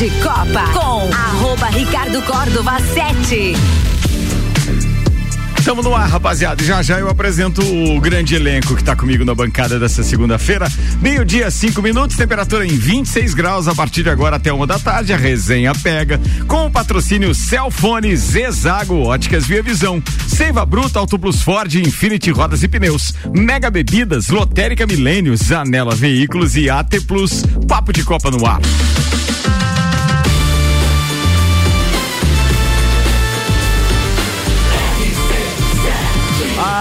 de Copa com arroba Ricardo Córdova 7. Estamos no ar, rapaziada. Já já eu apresento o grande elenco que está comigo na bancada dessa segunda-feira. Meio-dia, cinco minutos, temperatura em 26 graus a partir de agora até uma da tarde. A resenha pega com o patrocínio Celfone, Zezago, Óticas Via Visão, Seiva Bruta, Auto Plus Ford, Infinity Rodas e Pneus, Mega Bebidas, Lotérica Milênios, Anela Veículos e AT Plus. Papo de Copa no ar.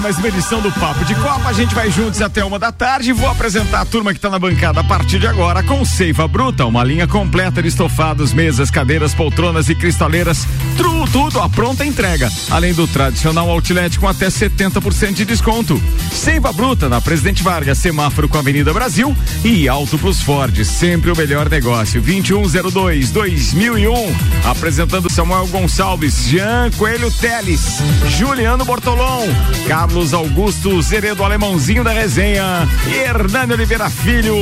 Mais uma edição do Papo de Copa. A gente vai juntos até uma da tarde. Vou apresentar a turma que está na bancada a partir de agora com Seiva Bruta, uma linha completa de estofados, mesas, cadeiras, poltronas e cristaleiras. Tudo, tudo a pronta entrega. Além do tradicional outlet com até 70% de desconto. Seiva Bruta na Presidente Vargas, semáforo com a Avenida Brasil e Auto Plus Ford, sempre o melhor negócio. 2102 2001. Apresentando Samuel Gonçalves, Jean Coelho Teles, Juliano Bortolom, Carlos Carlos Augusto Zeredo Alemãozinho da resenha, Hernani Oliveira Filho,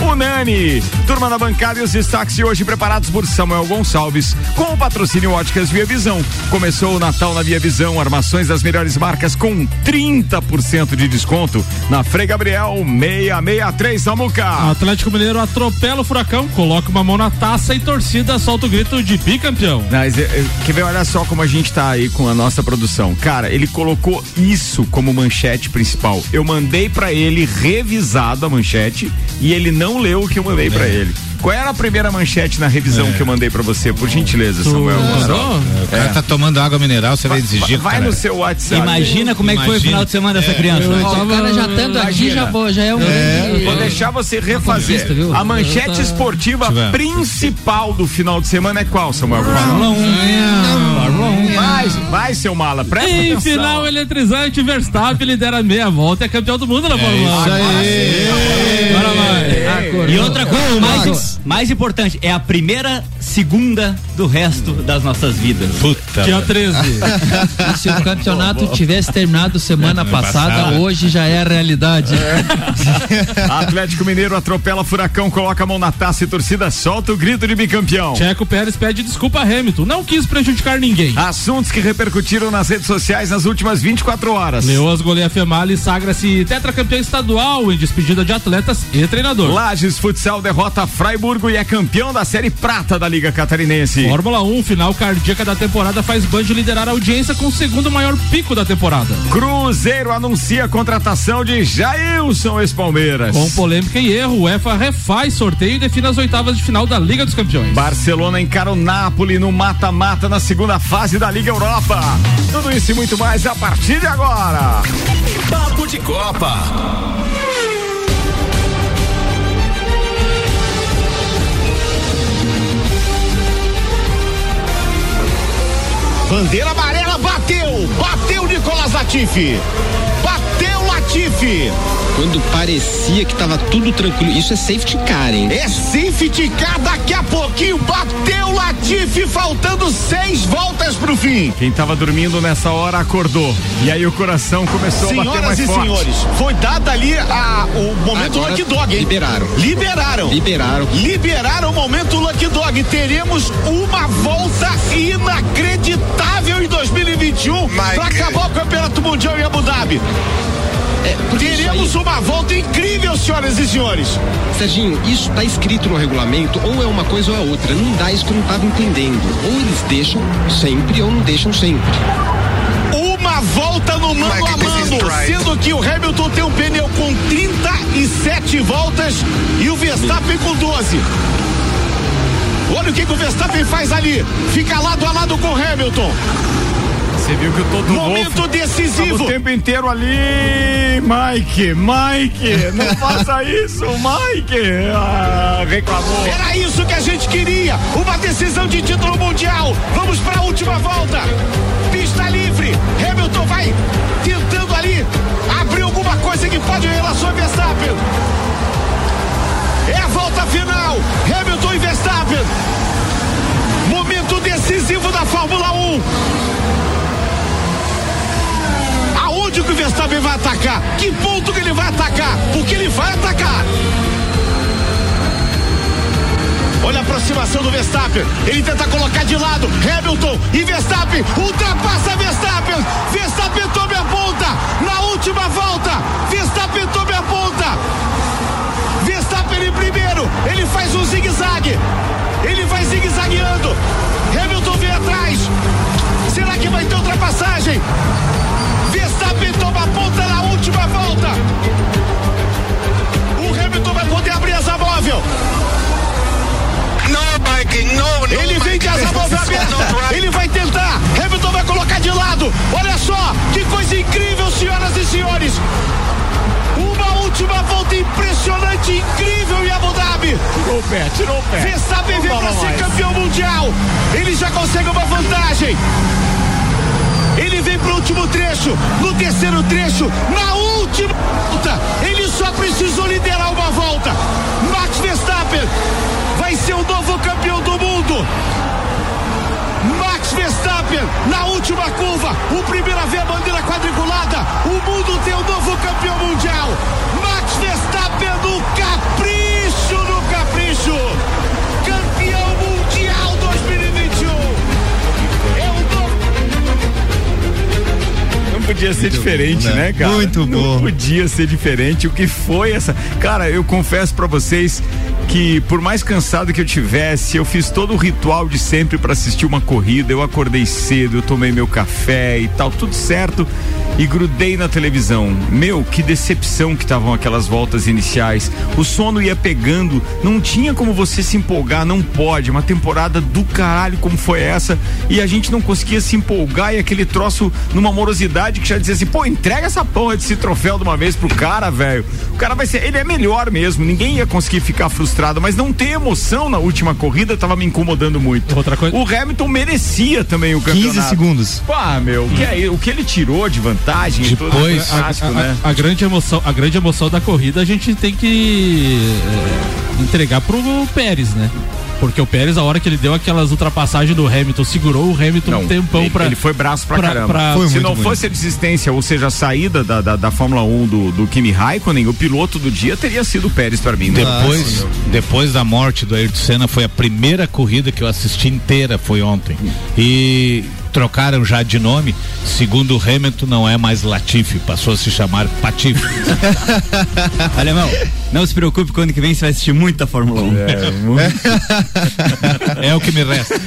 o Nani, turma da bancada e os destaques de hoje preparados por Samuel Gonçalves, com o patrocínio Óticas Via Visão. Começou o Natal na Via Visão, armações das melhores marcas com 30% de desconto na Frei Gabriel 663 Samuca. Atlético Mineiro atropela o furacão, coloca uma mão na taça e torcida solta o grito de bicampeão. Mas, eh, quer ver, olha só como a gente tá aí com a nossa produção. Cara, ele colocou isso como manchete principal. Eu mandei para ele revisado a manchete e ele não leu o que eu mandei para ele. Qual era a primeira manchete na revisão é. que eu mandei para você, por gentileza, Samuel? É. O cara tá tomando água mineral, você vai, vai exigir. Vai cara. no seu WhatsApp. Imagina como é que foi o final de semana dessa é. criança. Eu, eu o cara já estando aqui, já, vou, já é um. É. Vou deixar você refazer. A manchete esportiva principal do final de semana é qual, Samuel? Fórmula 1. Fórmula 1. Vai, vai, seu mala. Presta em atenção. final eletrizante, Verstappen lidera meia volta e é campeão do mundo na Fórmula 1. Isso aí. Agora vai. E outra coisa, mais mais importante, é a primeira segunda do resto das nossas vidas. Puta. Dia 13. Se o campeonato tivesse terminado semana passada, hoje já é a realidade. É. Atlético Mineiro atropela Furacão, coloca a mão na taça e torcida solta o grito de bicampeão. Checo Pérez pede desculpa a Hamilton, não quis prejudicar ninguém. Assuntos que repercutiram nas redes sociais nas últimas 24 horas. Leoas goleia Femali e sagra-se tetracampeão estadual em despedida de atletas e treinador. Lages Futsal derrota Freiburgo e é campeão da Série Prata da Liga Catarinense. Fórmula 1, final cardíaca da temporada, faz Band liderar a audiência com o segundo maior pico da temporada. Cruzeiro anuncia a contratação de Jailson ex-Palmeiras. Com polêmica e erro, o EFA refaz sorteio e define as oitavas de final da Liga dos Campeões. Barcelona encara o Napoli no mata-mata na segunda fase da Liga Europa. Tudo isso e muito mais a partir de agora. Papo de Copa. Bandeira amarela bateu, bateu Nicolas Latifi. Latifi. Quando parecia que tava tudo tranquilo, isso é safety car, hein? É safety car daqui a pouquinho, bateu Latifi, faltando seis voltas pro fim. Quem tava dormindo nessa hora acordou. E aí o coração começou Senhoras a bater mais e forte. senhores, foi dado ali a, o momento Agora Lucky Dog, hein? Liberaram. Liberaram. Liberaram. Liberaram o momento Lucky Dog. Teremos uma volta inacreditável em 2021 para acabar o Campeonato Mundial em Abu Dhabi. É, Teremos uma volta incrível, senhoras e senhores. Serginho, isso tá escrito no regulamento, ou é uma coisa ou é outra. Não dá isso que eu não tava entendendo. Ou eles deixam sempre ou não deixam sempre. Uma volta no mano a mano, sendo que o Hamilton tem um pneu com 37 voltas e o Verstappen com 12. Olha o que, que o Verstappen faz ali. Fica lado a lado com o Hamilton. Você viu que o Toto Momento Wolf decisivo. O tempo inteiro ali, Mike, Mike, não faça isso, Mike. Ah, reclamou. Era isso que a gente queria, uma decisão de título mundial. Vamos para a última volta. Pista livre. Hamilton vai tentando ali abrir alguma coisa que pode em relação a Verstappen. É a volta final. Hamilton e Verstappen. Momento decisivo da Fórmula 1. Aonde que o Verstappen vai atacar? Que ponto que ele vai atacar? Porque ele vai atacar. Olha a aproximação do Verstappen. Ele tenta colocar de lado. Hamilton e Verstappen. Ultrapassa Verstappen. Verstappen tome a ponta. Na última volta. Verstappen tome a ponta. Verstappen em primeiro. Ele faz um zigue-zague. Ele vai zigue-zagueando. Hamilton vem atrás. Será que vai ter ultrapassagem? Última volta. O Hamilton vai poder abrir asa móvel. Ele vem de asa móvel aberta. Ele vai tentar. Hamilton vai colocar de lado. Olha só, que coisa incrível, senhoras e senhores. Uma última volta impressionante, incrível em Abu Dhabi. Tirou o pé, tirou o pé. Verstappen vem para ser campeão mundial. Ele já consegue uma vantagem. Ele vem pro último trecho, no terceiro trecho, na última volta. Ele só precisou liderar uma volta. Max Verstappen vai ser o novo campeão do mundo. Max Verstappen na última curva, o primeiro a ver a bandeira quadriculada. O mundo tem o novo campeão mundial. Max Verstappen no capricho, no capricho. Podia ser diferente, bom, né, né? cara? Muito Não bom. podia ser diferente. O que foi essa. Cara, eu confesso pra vocês que por mais cansado que eu tivesse, eu fiz todo o ritual de sempre pra assistir uma corrida. Eu acordei cedo, eu tomei meu café e tal, tudo certo. E grudei na televisão. Meu, que decepção que estavam aquelas voltas iniciais. O sono ia pegando, não tinha como você se empolgar, não pode. Uma temporada do caralho como foi essa. E a gente não conseguia se empolgar e aquele troço numa morosidade que já dizia assim, pô, entrega essa porra desse troféu de uma vez pro cara, velho. O cara vai ser, ele é melhor mesmo, ninguém ia conseguir ficar frustrado, mas não ter emoção na última corrida tava me incomodando muito. Outra coisa- O Hamilton merecia também o campeonato. 15 segundos. Pá, meu, o que, é- o que ele tirou de vantagem tudo, Depois, é fantástico, a, né? a grande emoção, a grande emoção da corrida a gente tem que é, entregar pro Pérez, né? Porque o Pérez, a hora que ele deu aquelas ultrapassagens do Hamilton, segurou o Hamilton um tempão ele, pra. ele foi braço pra, pra- caramba. pra- Se muito não fosse a desistência, ou seja, a saída da, da, da Fórmula 1 do, do Kimi Raikkonen, o piloto do dia teria sido o Pérez pra mim. né? Depois, depois da morte do Ayrton Senna, foi a primeira corrida que eu assisti inteira, foi ontem. E trocaram já de nome. Segundo o Hamilton, não é mais Latifi, passou a se chamar Patife. Alemão, não se preocupe, quando que vem você vai assistir muita Fórmula 1. é o que me resta.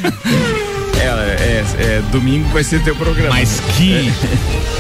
É, é, é, domingo vai ser teu programa. Mas que.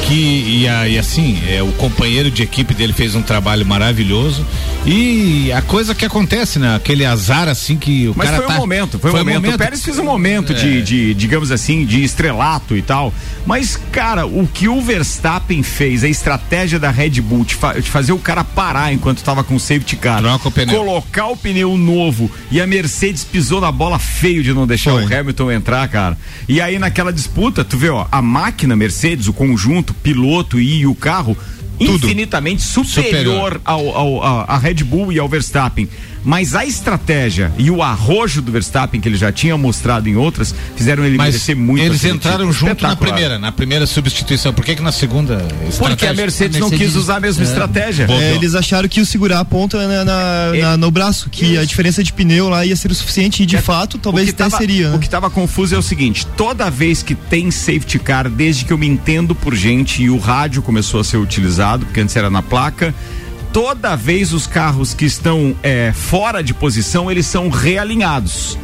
que e, e assim, é, o companheiro de equipe dele fez um trabalho maravilhoso. E a coisa que acontece, né? Aquele azar assim que o Mas cara foi um tá. momento, foi um momento. O Pérez fez um momento de, de, digamos assim, de estrelato e tal. Mas, cara, o que o Verstappen fez, a estratégia da Red Bull de, fa- de fazer o cara parar enquanto tava com o safety car, Troca o pneu. colocar o pneu novo e a Mercedes pisou na bola feio de não deixar Foi. o Hamilton entrar, cara. E aí naquela disputa, tu vê, ó, a máquina Mercedes, o conjunto, piloto e o carro, infinitamente superior, Superior. ao, ao, a, a Red Bull e ao Verstappen. Mas a estratégia e o arrojo do Verstappen que ele já tinha mostrado em outras fizeram ele Mas merecer muito. eles entraram junto na primeira, na primeira substituição. Por que que na segunda Porque a? Mercedes, A não Mercedes- quis usar a mesma é. estratégia. É, eles acharam que ia segurar a ponta na, na- na- no braço, que a diferença de pneu lá ia ser o suficiente e de fato talvez o até tava, seria. né? O que estava confuso é o seguinte: toda vez que tem safety car, desde que eu me entendo por gente e o rádio começou a ser utilizado, porque antes era na placa. Toda vez os carros que estão é, fora de posição, eles são realinhados.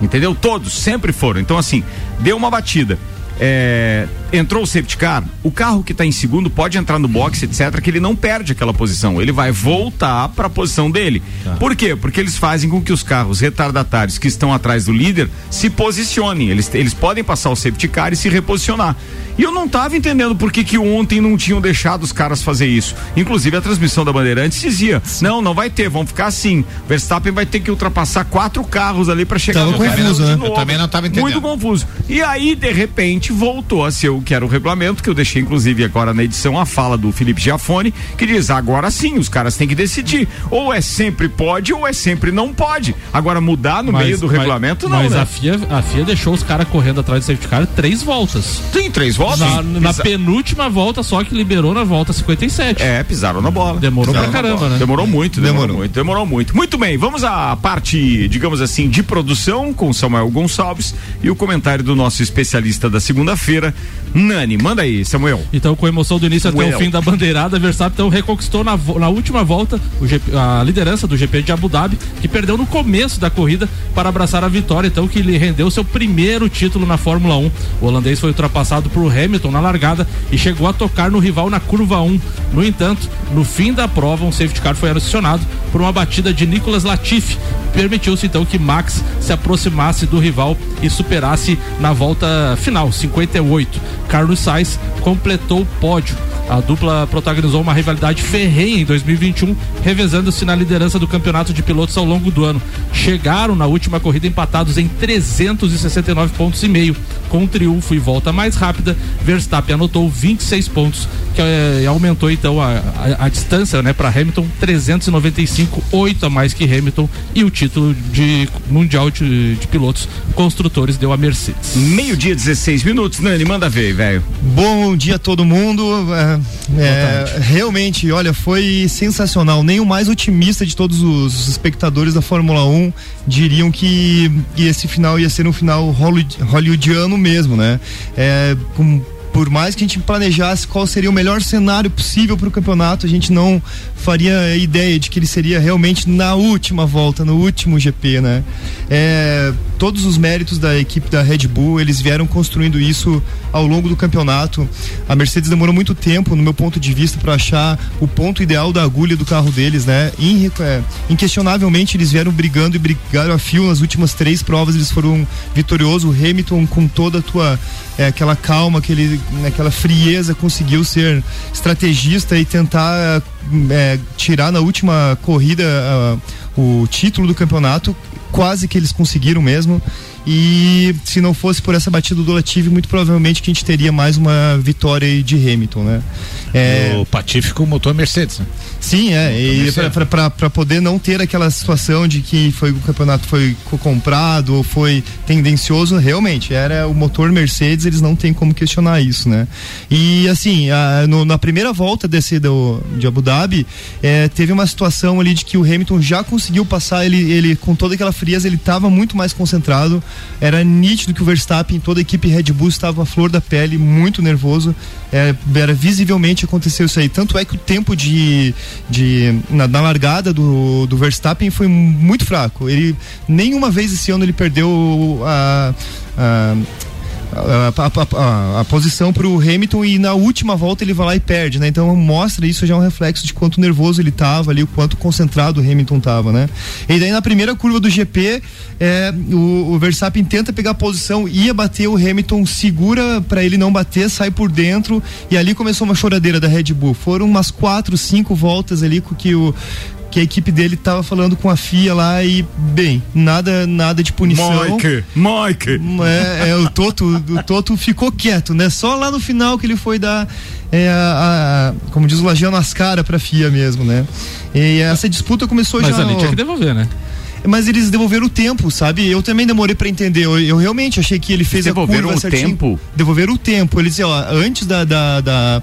Entendeu? Todos, sempre foram. Então, assim, deu uma batida. É, entrou o safety car, o carro que está em segundo pode entrar no box, etc., que ele não perde aquela posição. Ele vai voltar para a posição dele. Por quê? Porque eles fazem com que os carros retardatários que estão atrás do líder se posicionem. Eles, eles podem passar o safety car e se reposicionar. E eu não estava entendendo por que, que ontem não tinham deixado os caras fazer isso. Inclusive a transmissão da Bandeirantes dizia: não, não vai ter, vão ficar assim. Verstappen vai ter que ultrapassar quatro carros ali para chegar Tava no confuso, né? Eu também não tava entendendo. Muito confuso. E aí, de repente, voltou a ser o que era o regulamento, que eu deixei inclusive agora na edição a fala do Felipe Giafone, que diz agora sim, os caras têm que decidir. Ou é sempre pode ou é sempre não pode. Agora mudar no Mas- meio do mas- regulamento, não, Mas né? a, FIA, a FIA deixou os caras correndo atrás do safety car três voltas. Tem três voltas? Na, na penúltima volta, só que liberou na volta 57. É, pisaram na bola. Demorou Pisaram pra caramba, né? Demorou muito, demorou, Demorou. muito, demorou muito. Muito bem, vamos à parte, digamos assim, de produção com Samuel Gonçalves e o comentário do nosso especialista da segunda-feira, Nani. Manda aí, Samuel. Então, com emoção do início até Well. o fim da bandeirada, Verstappen então, reconquistou na, na última volta GP a liderança do GP de Abu Dhabi, que perdeu no começo da corrida para abraçar a vitória, então que lhe rendeu seu primeiro título na Fórmula 1. O holandês foi ultrapassado por Hamilton na largada e chegou a tocar no rival na curva 1. No entanto, no fim da prova, um safety car foi acionado por uma batida de Nicolas Latifi. Permitiu-se então que Max se aproximasse do rival e superasse na volta final, 58. Carlos Sainz completou o pódio. A dupla protagonizou uma rivalidade ferrenha em 2021, revezando-se na liderança do campeonato de pilotos ao longo do ano. Chegaram na última corrida empatados em 369 pontos e meio. Com triunfo e volta mais rápida, Verstappen anotou 26 pontos, que eh, aumentou então a, a- a distância né, para Hamilton, 395, 8 a mais que Hamilton, e o título de mundial de, de pilotos construtores deu a Mercedes. Meio-dia, 16 minutos. Nani, manda ver, velho. Bom dia a todo mundo. É, é, realmente, olha, foi sensacional. Nem o mais otimista de todos os espectadores da Fórmula 1 diriam que, esse final ia ser um final hollywood- hollywoodiano mesmo, né? É, com- por mais que a gente planejasse qual seria o melhor cenário possível para o campeonato, a gente não faria ideia de que ele seria realmente na última volta, no último GP, né? É, todos os méritos da equipe da Red Bull, eles vieram construindo isso ao longo do campeonato. A Mercedes demorou muito tempo, no meu ponto de vista, para achar o ponto ideal da agulha do carro deles, né? Inre- é, inquestionavelmente eles vieram brigando e brigaram a fio nas últimas três provas, eles foram vitoriosos. O Hamilton, com toda a tua é, aquela calma, aquele, aquela frieza, conseguiu ser estrategista e tentar é, tirar na última corrida ah, o título do campeonato. Quase que eles conseguiram mesmo. E se não fosse por essa batida do Latifi, muito provavelmente que a gente teria mais uma vitória de Hamilton, né? É, O Patífico motor Mercedes, né? Sim, é. E Mercedes. para poder não ter aquela situação de que foi o campeonato foi co- comprado ou foi tendencioso, realmente era o motor Mercedes, eles não tem como questionar isso, né? E assim, a- no- na primeira volta desse do, de Abu Dhabi, é, teve uma situação ali de que o Hamilton já conseguiu passar, ele, ele com toda aquela frieza, ele estava muito mais concentrado. Era nítido que o Verstappen, toda a equipe Red Bull estava à flor da pele, muito nervoso. É, era visivelmente aconteceu isso aí. Tanto é que o tempo de, de na, na largada do, do Verstappen foi muito fraco. Ele nenhuma vez esse ano ele perdeu a, a a, a- a- a posição para o Hamilton e na última volta ele vai lá e perde, né? Então mostra isso já é um reflexo de quanto nervoso ele tava ali, o quanto concentrado o Hamilton tava, né? E daí na primeira curva do GP, é, o, o Verstappen tenta pegar a posição, ia bater o Hamilton, segura para ele não bater, sai por dentro e ali começou uma choradeira da Red Bull. Foram umas quatro, cinco voltas ali que o que a equipe dele tava falando com a FIA lá e bem, nada nada de punição. Mike, Mike. É, é, o Toto, o Toto ficou quieto, né? Só lá no final que ele foi dar, é, a, a- como diz o Lajeano, as caras pra FIA mesmo, né? E essa disputa começou Mas já. ali tinha que devolver, né? Mas eles devolveram o tempo, sabe? Eu também demorei pra entender. Eu, eu realmente achei que ele fez Devolveram a curva o certinho. tempo? Devolveram o tempo. Eles diziam, ó, antes da, da, da-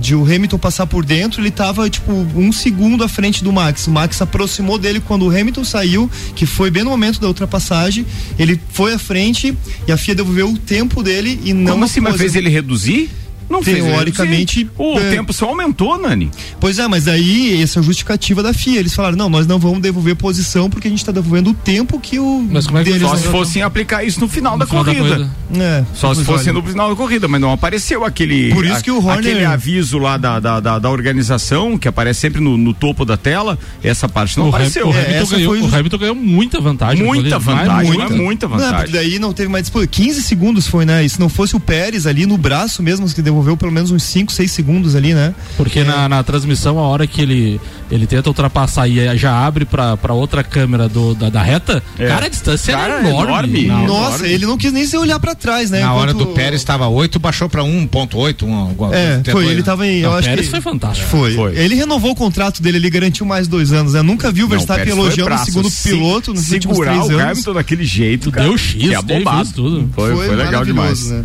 de o Hamilton passar por dentro, ele tava tipo um segundo à frente do Max. O Max se aproximou dele quando o Hamilton saiu, que foi bem no momento da ultrapassagem. Ele foi à frente e a FIA devolveu o tempo dele e não Como assim, mas fez ele reduzir? Não fez ele Teoricamente, reduzir. O é. tempo só aumentou, Nani. Pois é, mas aí essa é a justificativa da FIA. Eles falaram, não, nós não vamos devolver posição porque a gente tá devolvendo o tempo que o Mas como é que deles Só não- se fossem aplicar isso no final da final da corrida. corrida. É, Só se fosse olha, no final da corrida, mas não apareceu aquele. Por isso que o Horner- Aquele aviso lá da, da, da, da organização, que aparece sempre no, no topo da tela, essa parte não o, apareceu. o É, Hamilton essa ganhou, foi o Hamilton ganhou muita vantagem. Muita vantagem, muita. muita Não, porque vantagem. daí não teve mais disputa. 15 segundos foi, né? E se não fosse o Pérez ali no braço mesmo, que devolveu pelo menos uns 5, 6 segundos ali, né? Porque na, na transmissão, a hora que ele ele tenta ultrapassar e já abre pra, pra outra câmera do, da, da reta, É. cara, a distância Cara, era enorme. enorme. Não, Nossa, ele não quis nem se olhar pra trás, né? Na hora Enquanto- do Pérez estava 8, baixou para 1.8. Um, É, foi, ele né? tava em. Não, eu acho Pérez que foi fantástico. Foi. Foi. Ele renovou o contrato dele, ele garantiu mais dois anos, né? Nunca vi o Verstappen foi elogiando o segundo Se- piloto nos últimos segurar três o anos. Hamilton daquele jeito, cara. Deu X, que é isso tudo. Foi, foi, legal demais. Né?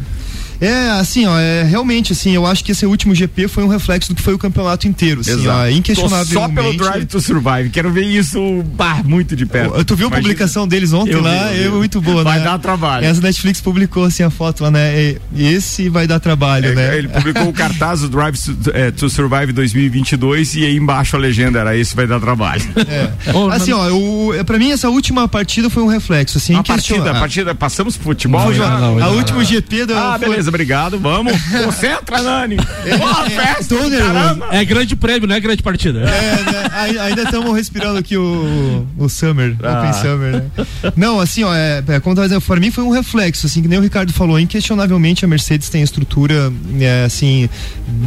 É, assim, ó, é, realmente, assim, eu acho que esse último GP foi um reflexo do que foi o campeonato inteiro, assim, Exato. ó, Tô inquestionavelmente. Só pelo Drive to Survive. Quero ver isso bah, muito de perto. Tu viu a Imagina. publicação deles ontem Eu vi, lá? eu vi. É muito boa, Vai né? dar trabalho. Essa Netflix publicou assim a foto lá, né? Esse vai dar trabalho, É, né? Ele publicou o cartaz do Drive to, é, to Survive 2022 e aí embaixo a legenda era esse vai dar trabalho. Ô, Assim, ó, é, pra mim essa última partida foi um reflexo, assim, a partida, a partida, passamos pro futebol Não, já? não, não, a não, último GP da. Ah, beleza, obrigado. Vamos. Concentra, Nani. Boa festa, tô nervoso. É grande prêmio, não é grande partida. É, né? Ai- Ainda estamos respirando aqui o, o Summer, Ah. Open Summer, né? Não, assim, ó, é, é, como eu tava dizendo, pra mim foi um reflexo, assim, que nem o Ricardo falou, inquestionavelmente a Mercedes tem estrutura, é, assim,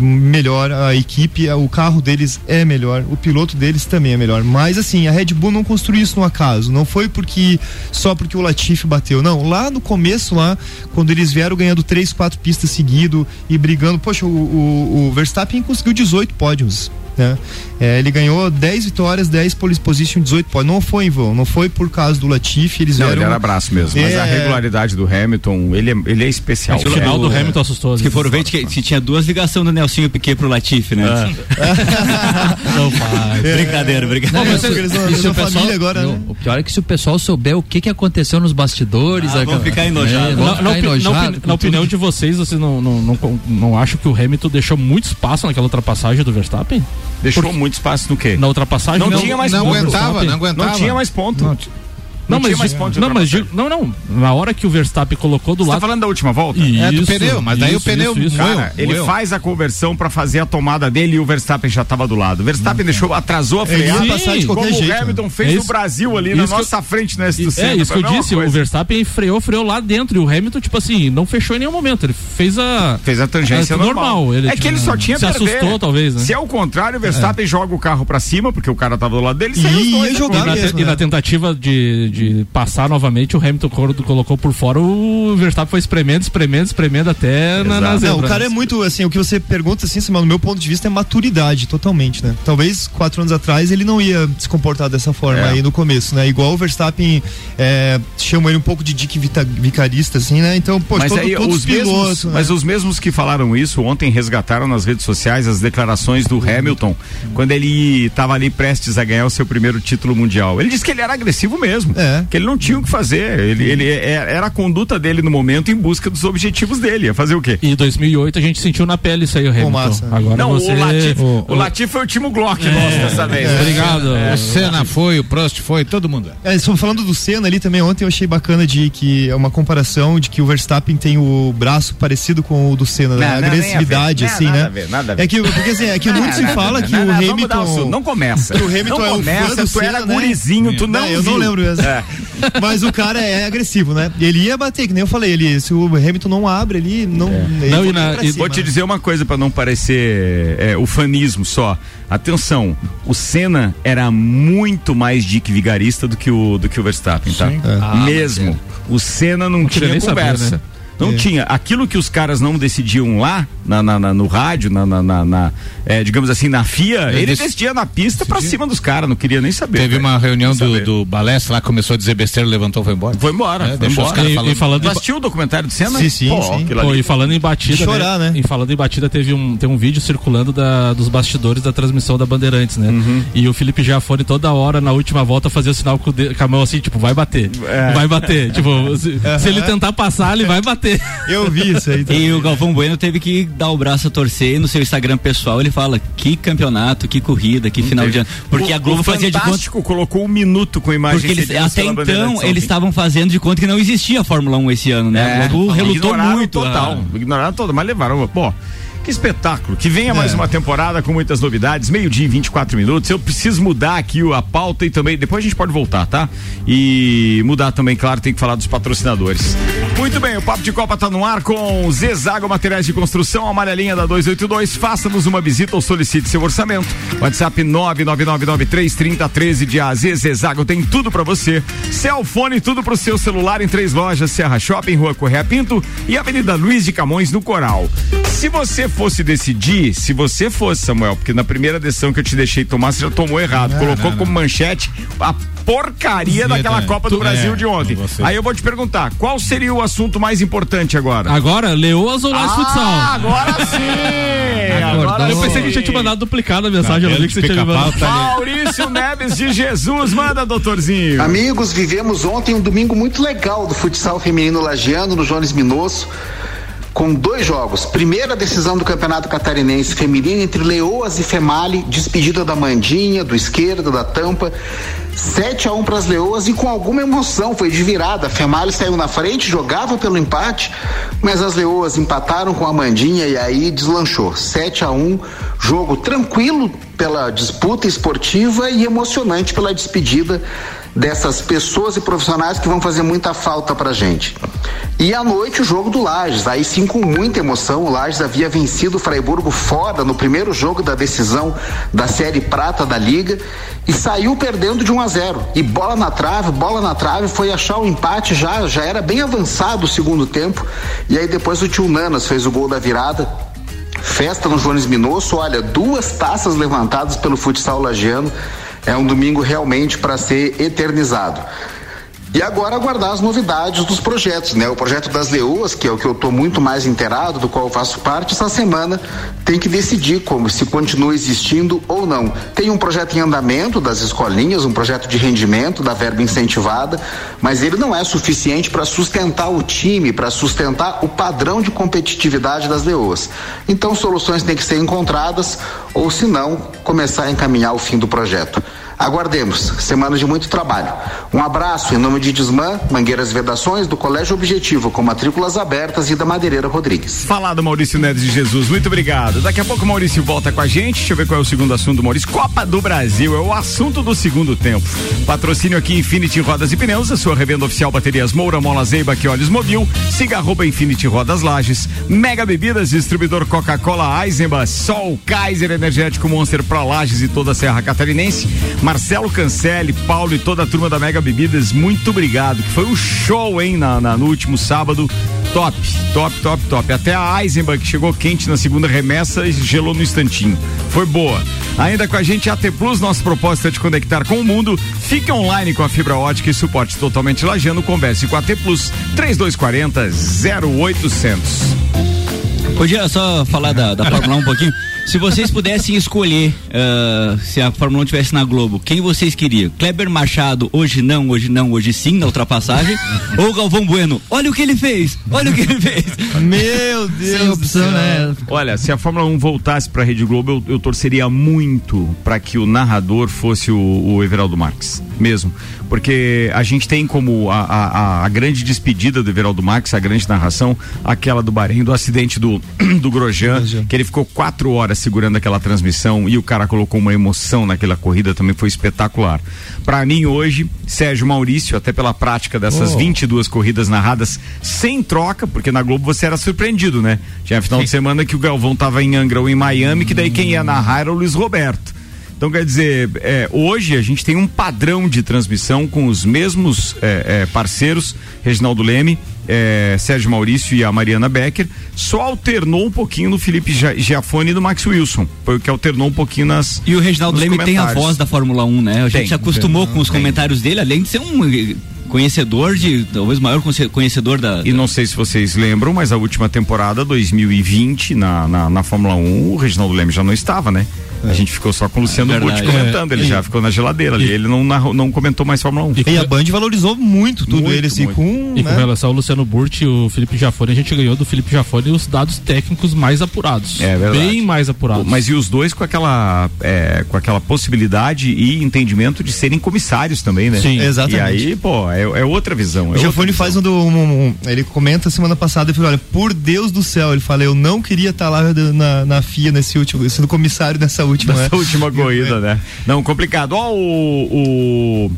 melhor, a equipe, o carro deles é melhor, o piloto deles também é melhor, mas assim, a Red Bull não construiu isso no acaso, não foi porque, só porque o Latifi bateu, não, lá no começo, lá, quando eles vieram ganhando três, quatro pistas seguido e brigando, poxa, o, o- o Verstappen conseguiu 18 pódios, né? É, ele ganhou 10 vitórias, 10 pole position, 18 pódios. Não foi em vão, não foi por causa do Latifi, eles Não, vieram. ele era abraço mesmo, mas É. a regularidade do Hamilton, ele é, ele é especial. O final do Hamilton assustou. Os que foram ver que, que tinha duas ligações do Nelsinho Piquet pro Latifi, né? Não faz. Brincadeira, brincadeira. Não, mas eles e se o pessoal- agora, o- né? O pior é que se o pessoal souber o que, que aconteceu nos bastidores, Ah, vão ficar enojados. É, vão Na, na opinião de vocês, vocês não, não, não, não acham que o Hamilton deixou muito espaço naquela ultrapassagem do Verstappen? Deixou muito espaço no quê? Na ultrapassagem? Não tinha mais não ponto. aguentava, não aguentava. Não tinha mais ponto. Não Não, Não, mas, mais ponto não, mas digo- não, não. Na hora que o Verstappen colocou do Você tá lado. falando da última volta? É, do Isso, pneu, mas daí o isso, pneu isso, isso. Cara, ele moeu. faz a conversão pra fazer a tomada dele e o Verstappen já tava do lado. O Verstappen deixou, atrasou a Ele ia freada. passar de qualquer como jeito. o Hamilton fez É no isso- Brasil ali na isso nossa frente nesse do É centro. isso que eu mesma disse, o coisa. Verstappen freou, freou lá dentro. E o Hamilton, tipo assim, não fechou em nenhum momento. Ele fez a. Fez a tangência É, normal. normal, ele, é tipo, que ele só tinha se assustou, talvez, né? Se é o contrário, o Verstappen joga o carro pra cima, porque o cara tava do lado dele, saiu os E dois E na, né? na tentativa de, de passar novamente, o Hamilton colocou por fora, o Verstappen foi espremendo, espremendo, espremendo até na, na Não, zebra. o cara é muito, assim, o que você pergunta, assim, Samuel, no meu ponto de vista, é maturidade, totalmente, né? Talvez quatro anos atrás ele não ia se comportar dessa forma É. aí no começo, né? Igual o Verstappen é, chama ele um pouco de dick vita- vicarista, assim, né? Então, pô, Mas todo, aí os pilotos, mesmos, né? mas os mesmos que falaram isso ontem resgataram nas redes sociais as declarações do Hamilton quando ele estava ali prestes a ganhar o seu primeiro título mundial. Ele disse que ele era agressivo mesmo, É. que ele não tinha o que fazer. Ele, ele é- era a conduta dele no momento em busca dos objetivos dele. Ia fazer o quê? E 2008 a gente sentiu na pele isso aí, o Hamilton. massa. Agora não, você... o Latif, o- o Latif foi o Timo Glock nosso dessa vez. Obrigado. O Senna foi, o Prost foi, todo mundo. é. É, só falando do Senna ali também, ontem eu achei bacana de que é uma comparação de que o Verstappen tem o braço parecido com o do Senna, né? Não, A não, a agressividade, ver. assim, Não, né? nada a ver, nada a ver. É que, porque assim, é que muito se fala que Não, o não, o Hamilton. Não começa. que o Hamilton não é o fã começa, do tu era Senna, né? gurizinho, tu não É, eu não lembro mesmo. É. Mas o cara é agressivo, né? Ele ia bater, que nem eu falei, ele, se o Hamilton não abre ali, não. ele Não, e na- pra e cima. Vou te dizer uma coisa para não parecer é, ufanismo só. Atenção, o Senna era muito mais dick vigarista do que o do que o Verstappen, tá? Ah, Mesmo. O Senna não, queria tinha nem saber, conversa. Né? Não tinha. Aquilo que os caras não decidiam lá, na, na- na- no rádio, na, na- na- na, é, digamos assim, na FIA, ele dec- decidia na pista pra cima dos caras, não queria nem saber. Teve uma reunião do, do Balestra lá, começou a dizer besteira, levantou e foi embora. Foi embora, É, foi embora. E- e falando. falando Tu de- assistiu o documentário do Senna? Sim, sim, Pô, sim. Pô, e falando em batida, De chorar, né? E falando em batida, teve um, tem um vídeo circulando da, dos bastidores da transmissão da Bandeirantes, né? Uhum. E o Felipe Giafone toda hora, na última volta, fazia o sinal com, o de- com a mão assim, tipo, vai bater. É. Vai bater. tipo, se, se ele tentar passar, ele vai bater. Eu vi isso aí. E o Galvão Bueno teve que dar o braço a torcer e no seu Instagram pessoal ele fala que campeonato, que corrida, que final de ano. Porque O- a Globo fazia de conta. Colocou um minuto com imagem Porque eles, até então eles estavam fazendo de conta que não existia a Fórmula 1 esse ano, né? É, a Globo relutou muito. Total, a- ignoraram total, mas levaram. Pô, Que espetáculo. Que venha mais É. uma temporada com muitas novidades. Meio-dia e 24 minutos. Eu preciso mudar aqui a pauta e também. Depois a gente pode voltar, tá? E mudar também, claro, tem que falar dos patrocinadores. Muito bem, o Papo de Copa tá no ar com Zezago Materiais de Construção, amarelinha da 282. Faça-nos uma visita ou solicite seu orçamento. WhatsApp 999933013 de AZ. Zezago tem tudo pra você. Celfone, tudo pro seu celular em três lojas: Serra Shopping, Rua Correia Pinto e Avenida Luiz de Camões, no Coral. Se você fosse decidir, se você fosse, Samuel, porque na primeira decisão que eu te deixei tomar, você já tomou errado. Não, Colocou não, como manchete a porcaria Sim, daquela né? Copa do Tu- Brasil é, de ontem. Aí eu vou te perguntar, qual seria o assunto mais importante agora? Agora, Leoas ou Lages Ah, Futsal? agora sim! Agora Eu pensei que a gente tinha te mandado duplicado a mensagem, eu não vi que você tinha me mandado. Maurício Neves de Jesus, manda, doutorzinho. Amigos, vivemos ontem um domingo muito legal do futsal feminino lagiano no Jones Minosso, com dois jogos. Primeira decisão do Campeonato Catarinense Feminino entre Leoas e Female, despedida da Mandinha, do esquerdo, da tampa. 7 a 1 para as Leoas e com alguma emoção, foi de virada. A Female saiu na frente, jogava pelo empate, mas as Leoas empataram com a Mandinha e aí deslanchou. 7 a 1 jogo tranquilo pela disputa esportiva e emocionante pela despedida dessas pessoas e profissionais que vão fazer muita falta pra gente. E à noite o jogo do Lages, aí sim com muita emoção, o Lages havia vencido o Freiburgo fora no primeiro jogo da decisão da Série Prata da Liga e saiu perdendo de 1 a 0. E bola na trave, bola na trave, foi achar o empate já, já era bem avançado o segundo tempo. E aí depois o tio Nanas fez o gol da virada Festa no Jones Minosso, olha, duas taças levantadas pelo futsal lagiano. É um domingo realmente para ser eternizado. E agora aguardar as novidades dos projetos, né? O projeto das Leoas, que é o que eu estou muito mais inteirado, do qual eu faço parte, essa semana tem que decidir como se continua existindo ou não. Tem um projeto em andamento das escolinhas, um projeto de rendimento da verba incentivada, mas ele não é suficiente para sustentar o time, para sustentar o padrão de competitividade das Leoas. Então soluções têm que ser encontradas ou se não, começar a encaminhar o fim do projeto. Aguardemos, semana de muito trabalho. Um abraço em nome de Desmã, Mangueiras Vedações, do Colégio Objetivo, com matrículas abertas e da Madeireira Rodrigues. Falado Maurício Neves de Jesus, muito obrigado. Daqui a pouco o Maurício volta com a gente. Deixa eu ver qual é o segundo assunto Maurício. Copa do Brasil é o assunto do segundo tempo. Patrocínio aqui Infinity Rodas e Pneus, a sua revenda oficial Baterias Moura, Mola Zeiba, que olhos mobil. Siga arroba Infinity Rodas Lages. Mega Bebidas, distribuidor Coca-Cola, Eisenbahn, Sol, Kaiser Energético Monster Pro Lages e toda a Serra Catarinense. Marcelo Cancelli, Paulo e toda a turma da Mega Bebidas, muito obrigado. Que foi um show, hein, na, na- no último sábado. Top, top, top, top. Até a Eisenbahn, que chegou quente na segunda remessa e gelou no instantinho. Foi boa. Ainda com a gente, AT Plus, nossa proposta é te conectar com o mundo. Fique online com a fibra ótica e suporte totalmente lajando. Converse com a AT Plus 3240 0800. Podia só falar da, da Fórmula 1 um pouquinho? Se vocês pudessem escolher, ah, se a Fórmula 1 estivesse na Globo, quem vocês queriam? Kleber Machado, hoje não, hoje não, hoje sim, na ultrapassagem? ou Galvão Bueno? Olha o que ele fez! Olha o que ele fez! Meu Deus Sem opção, né? Olha, se a Fórmula 1 voltasse para a Rede Globo, eu, eu torceria muito para que o narrador fosse o, o Everaldo Marques, mesmo. Porque a gente tem como a, a- a- grande despedida do Everaldo Marques, a grande narração, aquela do Bahrein, do acidente do, do Grosjean, que ele ficou quatro horas segurando aquela transmissão e o cara colocou uma emoção naquela corrida, também foi espetacular. Para mim, hoje, Sérgio Maurício, até pela prática dessas Oh. 22 corridas narradas sem troca, porque na Globo você era surpreendido, né? Tinha final de semana que o Galvão tava em Angra ou em Miami, que daí quem ia narrar era o Luiz Roberto. Então, quer dizer, é, hoje a gente tem um padrão de transmissão com os mesmos é, é, parceiros, Reginaldo Leme, é, Sérgio Maurício e a Mariana Becker, só alternou um pouquinho no Felipe Giafone e no Max Wilson. Foi o que alternou um pouquinho nas. E o Reginaldo Leme tem a voz da Fórmula 1, né? A gente Tem, se acostumou tem. com os Tem. comentários dele, além de ser um eh, conhecedor de, talvez o maior conhe- conhecedor da. E não sei se vocês lembram, mas a última temporada, 2020, na, na, na Fórmula 1, o Reginaldo Leme já não estava, né? A gente ficou só com o Luciano Verdade. Burti comentando, ele É, já ficou na geladeira ali, ele não, narrou- não comentou mais Fórmula 1. E com, E a Band valorizou muito tudo Muito, ele, assim, muito. com. e com né? relação ao Luciano Burti e o Felipe Jafone, a gente ganhou do Felipe Jafone os dados técnicos mais apurados. É verdade. Bem mais apurados. Mas e os dois com aquela, é, com aquela possibilidade e entendimento de serem comissários também, né? Sim. Exatamente. E aí, pô, é, é outra visão. O É Giovanni outra faz um, do- um- um- Ele comenta semana passada, ele falou: olha, por Deus do céu, ele fala, eu não queria estar lá na, na FIA nesse último, sendo comissário nessa última. Nessa né? última corrida, né? Não, complicado. Ó, o, o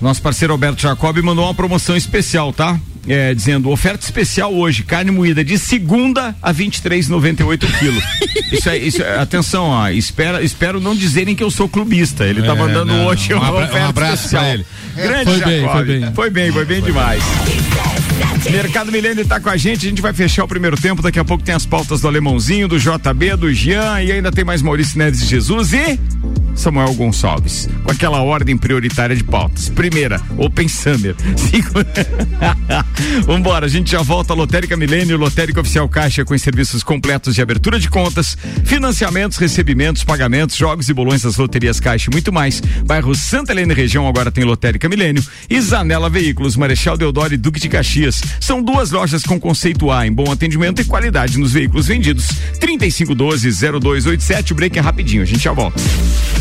nosso parceiro Alberto Jacob mandou uma promoção especial, tá? É, dizendo oferta especial hoje, carne moída de segunda a 23,98 quilos. isso é, isso é, atenção, ó, espera, espero não dizerem que eu sou clubista. Ele tá É, mandando não, hoje um uma abra- um abraço especial. pra ele. Grande Foi bem, Jacob. foi bem. Foi bem, foi bem demais. Mercado Milênio tá com a gente, a gente vai fechar o primeiro tempo, daqui a pouco tem as pautas do Alemãozinho, do JB, do Jean e ainda tem mais Maurício Neves Jesus e Samuel Gonçalves, com aquela ordem prioritária de pautas. Primeira, Open Summer. Segunda... Vambora, a gente já volta, Lotérica Milênio, Lotérica Oficial Caixa com os serviços completos de abertura de contas, financiamentos, recebimentos, pagamentos, jogos e bolões das loterias Caixa e muito mais. Bairro Santa Helena e região agora tem Lotérica Milênio e Veículos, Marechal Deodoro e Duque de Caxias. São duas lojas com conceito A em bom atendimento e qualidade nos veículos vendidos. 3512-0287, o break é rapidinho, a gente já volta.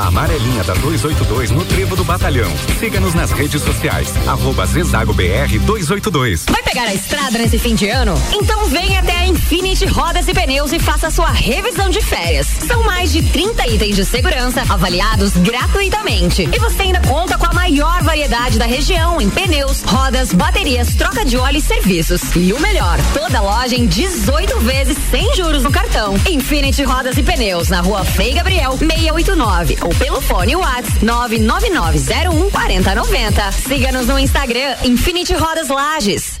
A amarelinha da 282 no Trevo do Batalhão. Siga-nos nas redes sociais. Arroba Zezago BR 282. Vai pegar a estrada nesse fim de ano? Então vem até a Infinity Rodas e Pneus e faça sua revisão de férias. São mais de 30 itens de segurança avaliados gratuitamente. E você ainda conta com a maior variedade da região em pneus, rodas, baterias, troca de óleo e serviços. E o melhor, toda loja em 18 vezes sem juros no cartão. Infinity Rodas e Pneus na rua Frei Gabriel 689 ou pelo fone WhatsApp 999014090. Siga-nos no Instagram Infinity Rodas Lages.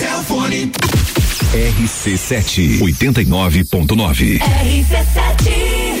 Cellfone. RC7 89.9.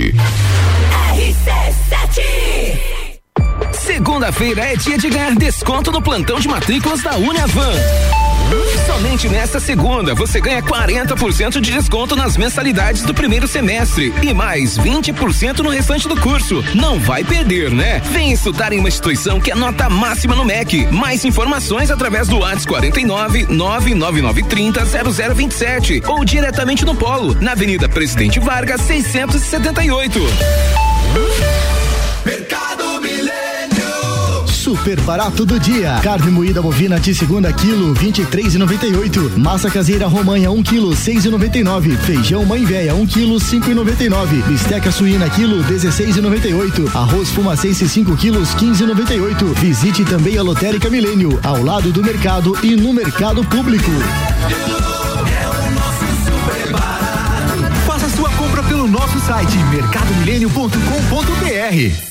Segunda-feira é dia de ganhar desconto no plantão de matrículas da Uniavan. Somente nesta segunda você ganha 40% de desconto nas mensalidades do primeiro semestre e mais 20% no restante do curso. Não vai perder, né? Vem estudar em uma instituição que é nota máxima no MEC. Mais informações através do WhatsApp 49 99930 0027 ou diretamente no Polo, na Avenida Presidente Vargas 678. Super barato do dia. Carne moída bovina de segunda quilo, 23,98. Massa caseira romanha 1 quilo, 6,99. Feijão mãe véia 1 quilo, 5,99. Bisteca suína quilo, 16,98. Arroz fumacense 5 quilos, 15,98. Visite também a Lotérica Milênio, ao lado do mercado e no mercado público. Faça sua compra pelo nosso site mercadomilênio.com.br.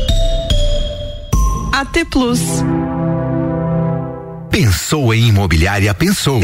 AT Plus. Pensou em imobiliária, pensou.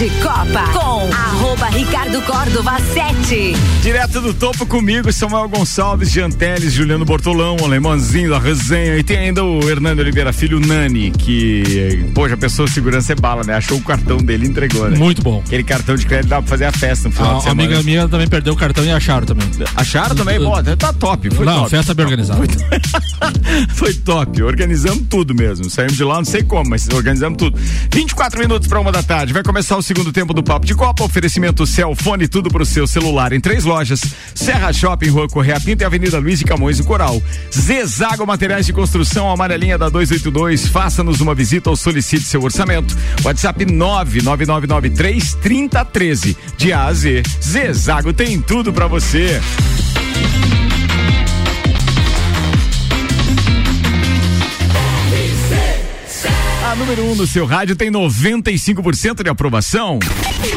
De Copa com arroba Ricardo Córdova 7. Direto do topo comigo, Samuel Gonçalves, Janteles, Juliano Bortolão, Alemãozinho da resenha e tem ainda o Hernando Oliveira Filho, Nani, que, poxa, a pessoa de segurança é bala, né? Achou o cartão dele e entregou, né? Muito bom. Aquele cartão de crédito dá pra fazer a festa no final A, de a semana. amiga minha também perdeu o cartão e acharam também. Acharam também? Bom, tá top. Foi Não, top. festa bem organizada. Foi top, organizamos tudo mesmo. Saímos de lá, não sei como, mas organizamos tudo. 24 minutos para uma da tarde. Vai começar o segundo tempo do Papo de Copa. Oferecimento Celfone, tudo pro seu celular em três lojas: Serra Shopping, Rua Correia Pinto e Avenida Luiz de Camões e Coral. Zezago Materiais de Construção, amarelinha da 282. Faça-nos uma visita ou solicite seu orçamento. WhatsApp 99993 3013. De A a Z. Zezago tem tudo para você. A número 1 um no seu rádio tem 95% de aprovação.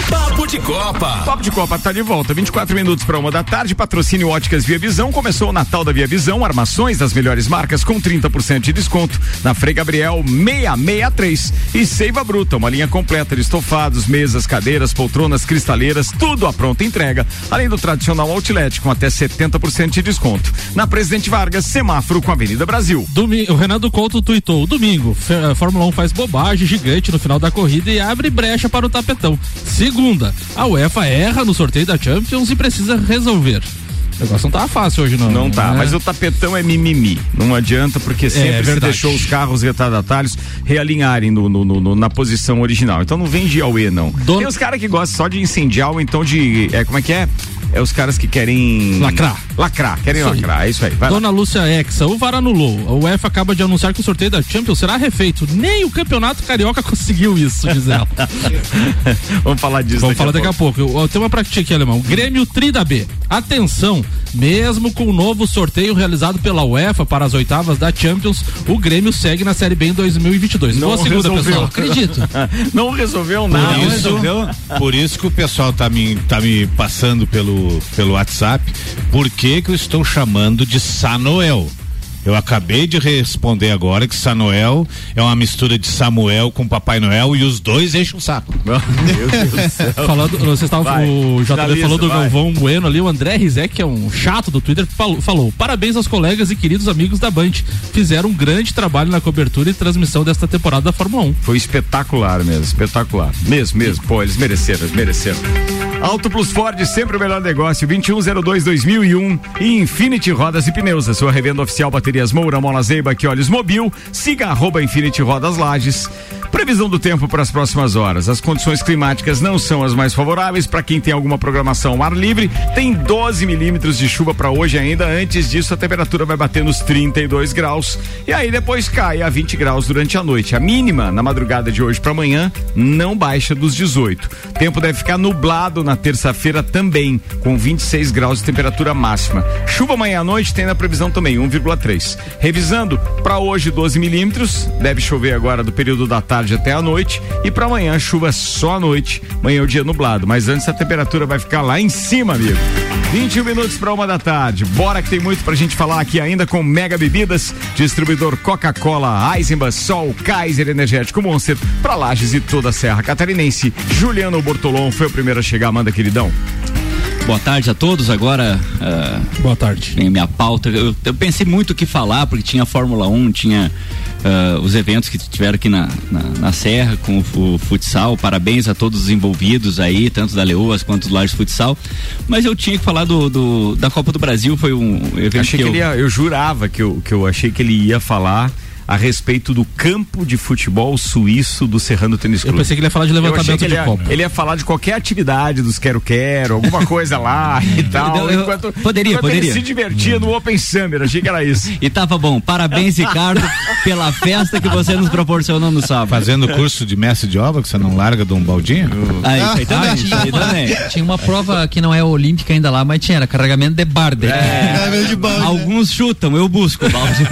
Papo de Copa. Papo de Copa tá de volta. 24 minutos para uma da tarde. Patrocínio Óticas Via Visão. Começou o Natal da Via Visão. Armações das melhores marcas com 30% de desconto. Na Frei Gabriel 663. E Seiva Bruta, uma linha completa de estofados, mesas, cadeiras, poltronas, cristaleiras, tudo à pronta entrega. Além do tradicional outlet com até 70% de desconto. Na Presidente Vargas, semáforo com a Avenida Brasil. Domi- o Renato Couto tuitou, domingo, F- a Fórmula 1 faz bobagem gigante no final da corrida e abre brecha para o tapetão. Segunda, a UEFA erra no sorteio da Champions e precisa resolver. O negócio não tá fácil hoje, não. Não tá, né? mas o tapetão é mimimi. Não adianta, porque sempre se verdade. deixou os carros retardatários realinharem no, no- no- na posição original. Então não vem de Aue, não. Tem os caras que gostam só de incendiar ou então de. É, como é que é? É os caras que querem. Lacrar. Lacrar, querem Isso aí. lacrar. É isso aí. Vai lá. Dona Lúcia Exa, o VAR anulou. A UEFA acaba de anunciar que o sorteio da Champions será refeito. Nem o campeonato carioca conseguiu isso, diz ela. Vamos falar disso Vamos daqui falar a daqui a pouco. Tenho uma pra ti aqui, alemão. Grêmio Tri da B. Atenção, mesmo com o novo sorteio realizado pela UEFA para as oitavas da Champions, o Grêmio segue na Série B em 2022. Não Boa segunda, resolveu. pessoal. Acredito. não resolveu Por nada. isso, por isso que o pessoal tá me, tá me passando pelo, pelo WhatsApp. Por que que eu estou chamando de Sanoel? Eu acabei de responder agora que Sanoel é uma mistura de Samuel com Papai Noel e os dois enchem o saco. Meu Deus do céu. Falando, vocês estavam, Vai, o JB finaliza, falou do vai. Galvão Bueno ali, o André Rizek, que é um chato do Twitter, falou, falou: parabéns aos colegas e queridos amigos da Band. Fizeram um grande trabalho na cobertura e transmissão desta temporada da Fórmula 1. Foi espetacular mesmo, espetacular. Mesmo, mesmo. Pô, eles mereceram, eles mereceram. Auto Plus Ford, sempre o melhor negócio. 2102-2001 e Infinity Rodas e Pneus, a sua revenda oficial Baterias Moura, Mola Zeiba, que olhos mobil. Siga arroba Infinity Rodas Lages. Previsão do tempo para as próximas horas. As condições climáticas não são as mais favoráveis para quem tem alguma programação ao ar livre. Tem 12 milímetros de chuva para hoje ainda. Antes disso, a temperatura vai bater nos 32 graus. E aí depois cai a 20 graus durante a noite. A mínima na madrugada de hoje para amanhã não baixa dos 18. Tempo deve ficar nublado na terça-feira também, com 26 graus de temperatura máxima. Chuva amanhã à noite tem na previsão também 1,3. Revisando, para hoje 12 milímetros, deve chover agora do período da tarde até a noite e para amanhã chuva só à noite. Amanhã é o dia nublado, mas antes a temperatura vai ficar lá em cima, amigo. 21 minutos para uma da tarde. Bora que tem muito pra gente falar aqui ainda com Mega Bebidas, distribuidor Coca-Cola, Eisenbahn, Sol, Kaiser Energético Monster, pra Lages e toda a Serra Catarinense. Juliano Bortolom foi o primeiro a chegar, manda queridão. Boa tarde a todos. Agora. Uh, Boa tarde. Em minha pauta. Eu, eu, pensei muito o que falar, porque tinha Fórmula 1, tinha uh, os eventos que tiveram aqui na, na, na Serra com o, o, futsal. Parabéns a todos os envolvidos aí, tanto da Leoas quanto do Lages Futsal. Mas eu tinha que falar do, do da Copa do Brasil. Foi um evento achei que, que eu... ele ia, eu jurava que eu, que eu achei que ele ia falar a respeito do campo de futebol suíço do Serrano Tênis Clube. Eu pensei que ele ia falar de levantamento de ia, copo. Ele ia falar de qualquer atividade dos quero-quero, alguma coisa lá e tal. Eu- enquanto, poderia, enquanto poderia. ele se divertia no Open Summer, achei que era isso. E tava bom. Parabéns, Ricardo, pela festa que você nos proporcionou no sábado. Fazendo curso de mestre de obra, que você não larga de um baldinho? Ah, isso aí também, Ah, isso aí também. Tinha uma prova que não é olímpica ainda lá, mas tinha, era carregamento de barde. É, Alguns chutam, eu busco o balde.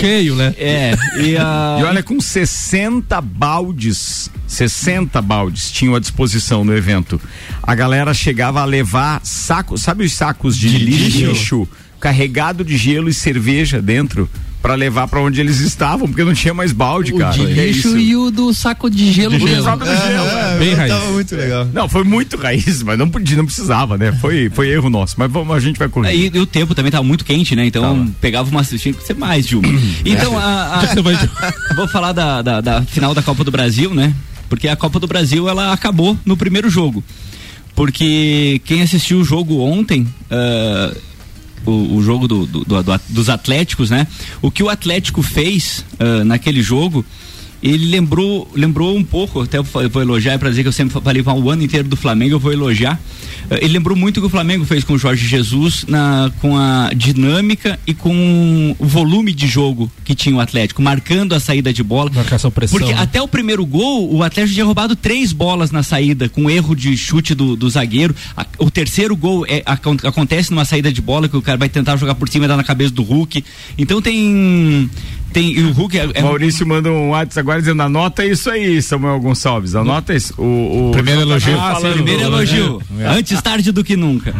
Cheio, né? É, e, a- E olha, com 60 baldes, 60 baldes tinham à disposição no evento. A galera chegava a levar sacos, sabe os sacos de, De lixo, lixo. carregado de gelo e cerveja dentro para levar para onde eles estavam, porque não tinha mais balde, O cara. de é lixo isso? e o do saco de gelo De mesmo. saco de gelo, é. Bem raiz. Tava muito legal. Não, foi muito raiz, mas não podia, não precisava, né? Foi, foi erro nosso, mas vamos, a gente vai corrigir. e, e o tempo também tava muito quente, né? Então pegava uma. Tinha que ser mais de uma. Então, a- a- vou falar da, da, da final da Copa do Brasil, né? Porque a Copa do Brasil ela acabou no primeiro jogo. Porque quem assistiu o jogo ontem. ah, o, o jogo do, do- do- do- dos Atléticos, né? O que o Atlético fez ah, naquele jogo, ele lembrou, lembrou um pouco, até eu vou elogiar, para dizer que eu sempre falei o ano inteiro do Flamengo, eu vou elogiar. Ah, ele lembrou muito o que o Flamengo fez com o Jorge Jesus, na, com a dinâmica e com o volume de jogo que tinha o Atlético, marcando a saída de bola. Marcação pressão. Porque né? até o primeiro gol, o Atlético tinha roubado três bolas na saída, com erro de chute do, do zagueiro. A- o terceiro gol é, acon- acontece numa saída de bola que o cara vai tentar jogar por cima e dar na cabeça do Hulk. Então tem. Tem, e o Hulk é, é- Maurício manda um WhatsApp agora dizendo: anota isso aí, Samuel Gonçalves. Anota isso. O, o Primeiro elogio. Ah, Ah, primeiro elogio. Antes tarde do que nunca.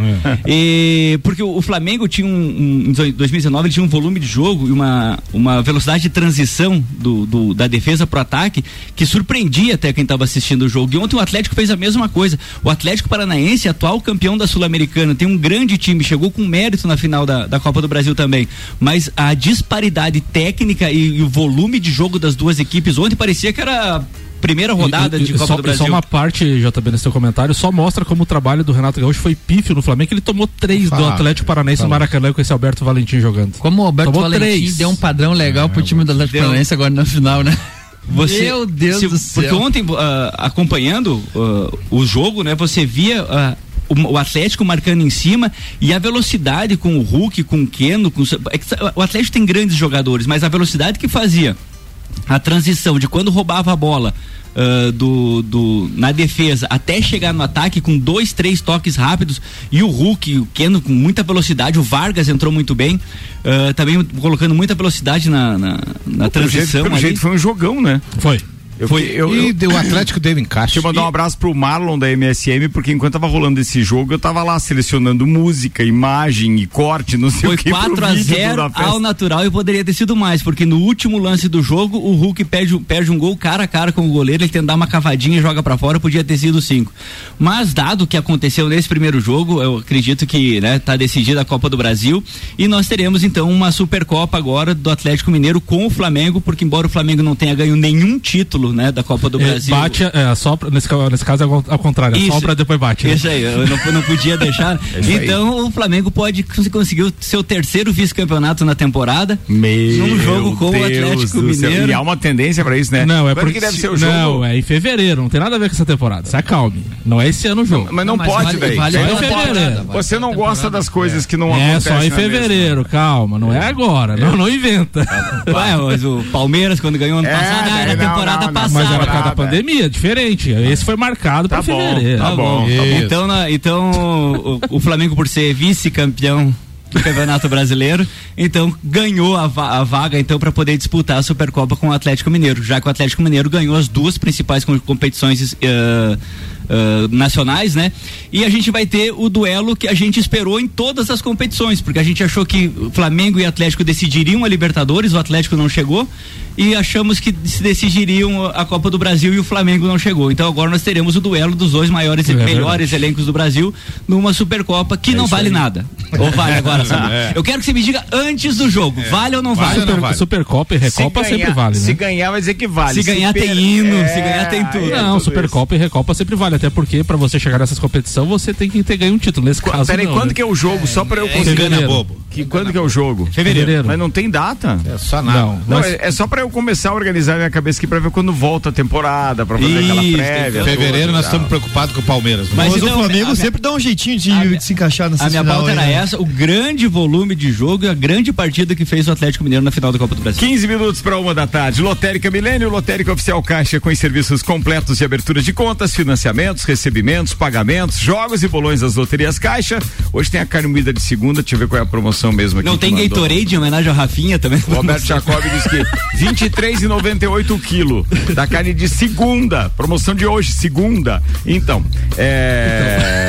E, porque o, o Flamengo tinha um, um- em 2019 ele tinha um volume de jogo e uma, uma velocidade de transição do, do- da defesa pro ataque que surpreendia até quem estava assistindo o jogo. E ontem o Atlético fez a mesma coisa. O Atlético Paranaense, atual campeão da Sul-Americana, tem um grande time, chegou com mérito na final da, da Copa do Brasil também. Mas a disparidade técnica e, e o volume de jogo das duas equipes ontem parecia que era a primeira rodada E- e- de Copa só, do Brasil. Só uma parte, JB, nesse seu comentário, só mostra como o trabalho do Renato Gaúcho foi pífio no Flamengo, ele tomou três do Fala. Atlético Paranaense no. Maracanã com esse Alberto Valentim jogando. Como o Alberto Tomou Valentim três. deu um padrão legal pro time do Atlético Deu. Paranaense agora na final, né? Você, Meu Deus se- do céu. Porque ontem, ah, acompanhando ah, o jogo, né, você via ah, o, o Atlético marcando em cima e a velocidade com o Hulk, com o Keno, com, o- é que o Atlético tem grandes jogadores, mas a velocidade que fazia a transição de quando roubava a bola ah, do, do, na defesa até chegar no ataque com dois, três toques rápidos e o Hulk, o Keno com muita velocidade, o Vargas entrou muito bem, ah, também colocando muita velocidade na, na, na Pelo jeito, transição. pelo ali. jeito foi um jogão, né? Foi. Eu, Foi. eu, E eu, o Atlético deu encaixe. Deixa eu mandar um abraço pro Marlon da MSM, porque enquanto tava rolando esse jogo, eu tava lá selecionando música, imagem e corte, não sei Foi o que. pro 4 a vídeo 0 da festa. ao natural e poderia ter sido mais, porque no último lance do jogo, o Hulk perde, perde um gol cara a cara com o goleiro, ele tenta dar uma cavadinha e joga pra fora, podia ter sido 5. Mas dado o que aconteceu nesse primeiro jogo, eu acredito que, né, tá decidida a Copa do Brasil e nós teremos então uma Supercopa agora do Atlético Mineiro com o Flamengo, porque embora o Flamengo não tenha ganho nenhum título né, da Copa do É, Brasil. Bate, é, sopra, nesse, nesse caso é ao contrário, Isso. sopra depois bate. né? Isso aí, eu não, eu não podia deixar. É isso aí. então o Flamengo pode cons- conseguir o seu terceiro vice-campeonato na temporada. Meu num jogo com o Deus Atlético do céu. Mineiro. E há uma tendência pra isso, né? Não, é Quando porque que deve se- ser o jogo? Não, é em fevereiro, não tem nada a ver com essa temporada. Se acalme. Não é esse ano o jogo. Mas não, pode, velho. Só Você em não pode. fevereiro. Você não gosta das coisas que não É acontecem. só em fevereiro, calma, não é agora, não, não inventa. Ué, mas o Palmeiras, quando ganhou ano É, passado, era não, temporada não, não. passada. Mas era por causa da pandemia, diferente. Esse foi marcado pra fevereiro. Tá bom. Então, na- então o, o Flamengo, por ser vice-campeão do Campeonato Brasileiro, então ganhou a, va- a vaga então para poder disputar a Supercopa com o Atlético Mineiro, já que o Atlético Mineiro ganhou as duas principais com- competições eh, nacionais, né? E a gente vai ter o duelo que a gente esperou em todas as competições, porque a gente achou que o Flamengo e Atlético decidiriam a Libertadores, o Atlético não chegou, e achamos que se decidiriam a Copa do Brasil e o Flamengo não chegou. Então agora nós teremos o duelo dos dois maiores e É melhores elencos do Brasil numa Supercopa que não isso vale aí. nada. Ou vale agora, sabe? É. Eu quero que você me diga antes do jogo, vale ou não vale? Super- Supercopa e Recopa Se ganhar- sempre vale, né? Se ganhar, vai dizer que vale. Se ganhar tem hino, se ganhar tem tudo. Não, Supercopa e Recopa sempre vale, até porque pra você chegar nessas competições você tem que ter ganho um título. Nesse caso, Peraí, não, quando né? que é o jogo? Só pra eu É, conseguir. engana bobo. Que, quando que é o jogo? Fevereiro. Mas não tem data? É só nada. Não, Não, mas- é, é só pra eu começar a organizar minha cabeça aqui pra ver quando volta a temporada, pra fazer aquela Isso, prévia. fevereiro toda nós estamos preocupados com o Palmeiras. né? Mas, então, o Flamengo minha- sempre dá um jeitinho de, de se encaixar nessa A minha pauta aí, era né? essa, o grande volume de jogo e a grande partida que fez o Atlético Mineiro na final da Copa do Brasil. 15 minutos para uma da tarde. Lotérica Milênio, Lotérica Oficial Caixa com os serviços completos de abertura de contas, financiamentos, recebimentos, pagamentos, jogos e bolões das loterias Caixa. Hoje tem a carne moída de segunda, deixa eu ver qual é a promoção mesmo aqui. Não tem. Gatorade em homenagem ao Rafinha também? O Roberto Jacob diz que 23,98 o quilo da carne de segunda. Promoção de hoje, segunda. Então, é.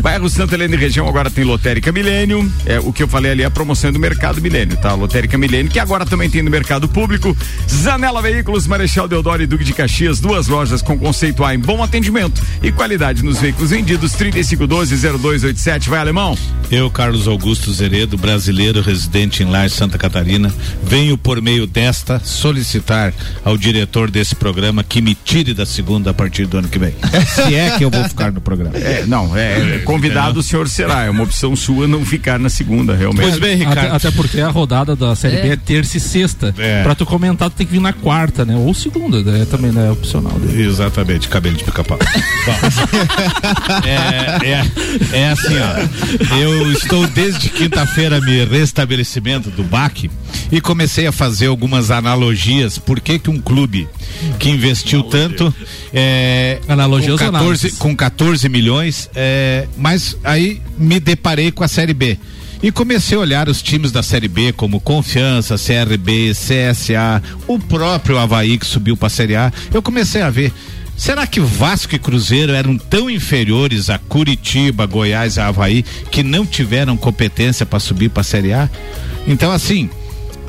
Bairro Santa Helena e região agora tem Lotérica Milênio. É, o que eu falei ali é a promoção do Mercado Milênio, tá? Lotérica Milênio, que agora também tem no mercado público. Zanela Veículos, Marechal Deodoro e Duque de Caxias, duas lojas com conceito A em bom atendimento e qualidade nos veículos vendidos. 3512-0287. Vai, alemão? Eu, Carlos Augusto Zeredo, brasileiro residente em Laje, Santa Catarina, venho por meio desta solicitar ao diretor desse programa que me tire da segunda a partir do ano que vem. Se é que eu vou ficar no programa. É, não, é, convidado o senhor será. É uma opção sua não ficar na segunda, realmente. Até, até porque a rodada da Série B é terça e sexta. É. Pra tu comentar, tu tem que vir na quarta, né? Ou segunda, né? também né? é opcional. Né? Exatamente, cabelo de pica-pau. Bom, é, é, é assim, ó. Eu estou desde quinta-feira me restabelecimento do BAC e comecei a fazer algumas analogias. Por que que um clube que investiu tanto é, Analogias com, ou 14, análises? com 14 milhões, é, mas aí me deparei com a Série B. E comecei a olhar os times da Série B como Confiança, CRB, CSA, o próprio Havaí que subiu para a Série A. Eu comecei a ver. Será que Vasco e Cruzeiro eram tão inferiores a Curitiba, Goiás e Havaí que não tiveram competência para subir para a Série A? Então, assim,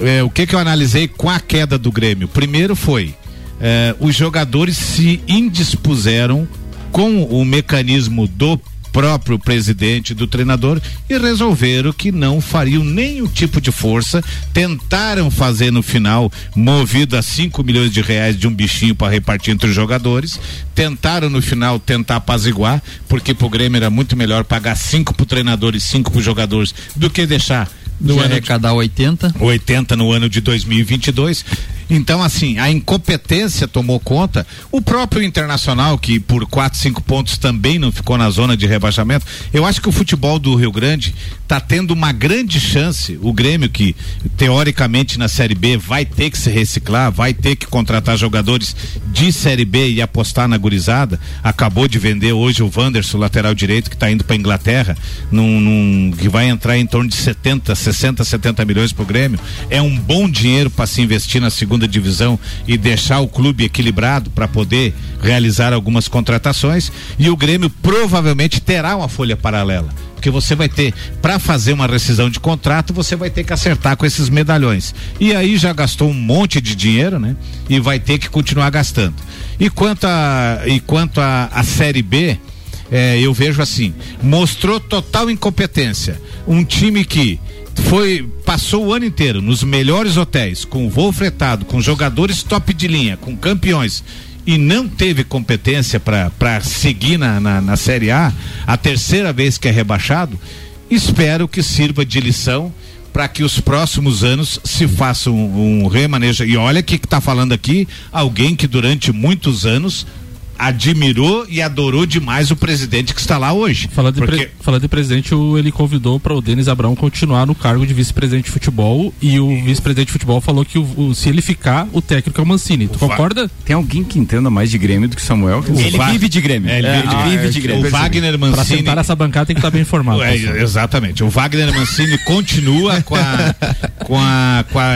é, o que, que eu analisei com a queda do Grêmio? Primeiro foi é, os jogadores se indispuseram com o mecanismo do próprio presidente do treinador e resolveram que não fariam nenhum tipo de força, tentaram fazer no final, movido a 5 milhões de reais de um bichinho para repartir entre os jogadores, tentaram no final tentar apaziguar, porque pro Grêmio era muito melhor pagar 5 pro treinador e 5 pro jogadores do que deixar no ano de- arrecadar 80. 80 no ano de 2022. Então, assim, a incompetência tomou conta. O próprio Internacional, que por 4, 5 pontos também não ficou na zona de rebaixamento. Eu acho que o futebol do Rio Grande está tendo uma grande chance. O Grêmio, que teoricamente na Série B vai ter que se reciclar, vai ter que contratar jogadores de Série B e apostar na gurizada. Acabou de vender hoje o Wanderson, lateral direito, que está indo para Inglaterra, num, num- que vai entrar em torno de 70, 60, 70 milhões pro Grêmio. É um bom dinheiro para se investir na segunda divisão e deixar o clube equilibrado para poder realizar algumas contratações. E o Grêmio provavelmente terá uma folha paralela. Porque você vai ter, para fazer uma rescisão de contrato, você vai ter que acertar com esses medalhões. E aí já gastou um monte de dinheiro, né? E vai ter que continuar gastando. E quanto a, e quanto a, a Série B, é, eu vejo assim, mostrou total incompetência. Um time que foi passou o ano inteiro nos melhores hotéis, com voo fretado, com jogadores top de linha, com campeões e não teve competência para seguir na, na, na Série A, a terceira vez que é rebaixado, espero que sirva de lição para que os próximos anos se faça um, um remanejo. E olha que está falando aqui alguém que durante muitos anos admirou e adorou demais o presidente que está lá hoje. Falando de, Porque pre- falando de presidente, o- ele convidou para o Denis Abrão continuar no cargo de vice-presidente de futebol e o vice-presidente de futebol falou que o- o- se ele ficar, o técnico é o Mancini. Tu concorda? Tem alguém que entenda mais de Grêmio do que Samuel? Ele vive de Grêmio. É, ele É, vive de ah, Grêmio. é, de Grêmio. O Wagner Pra Mancini. sentar nessa bancada tem que estar bem informado. É, exatamente. O Wagner Mancini continua com a, com a, com a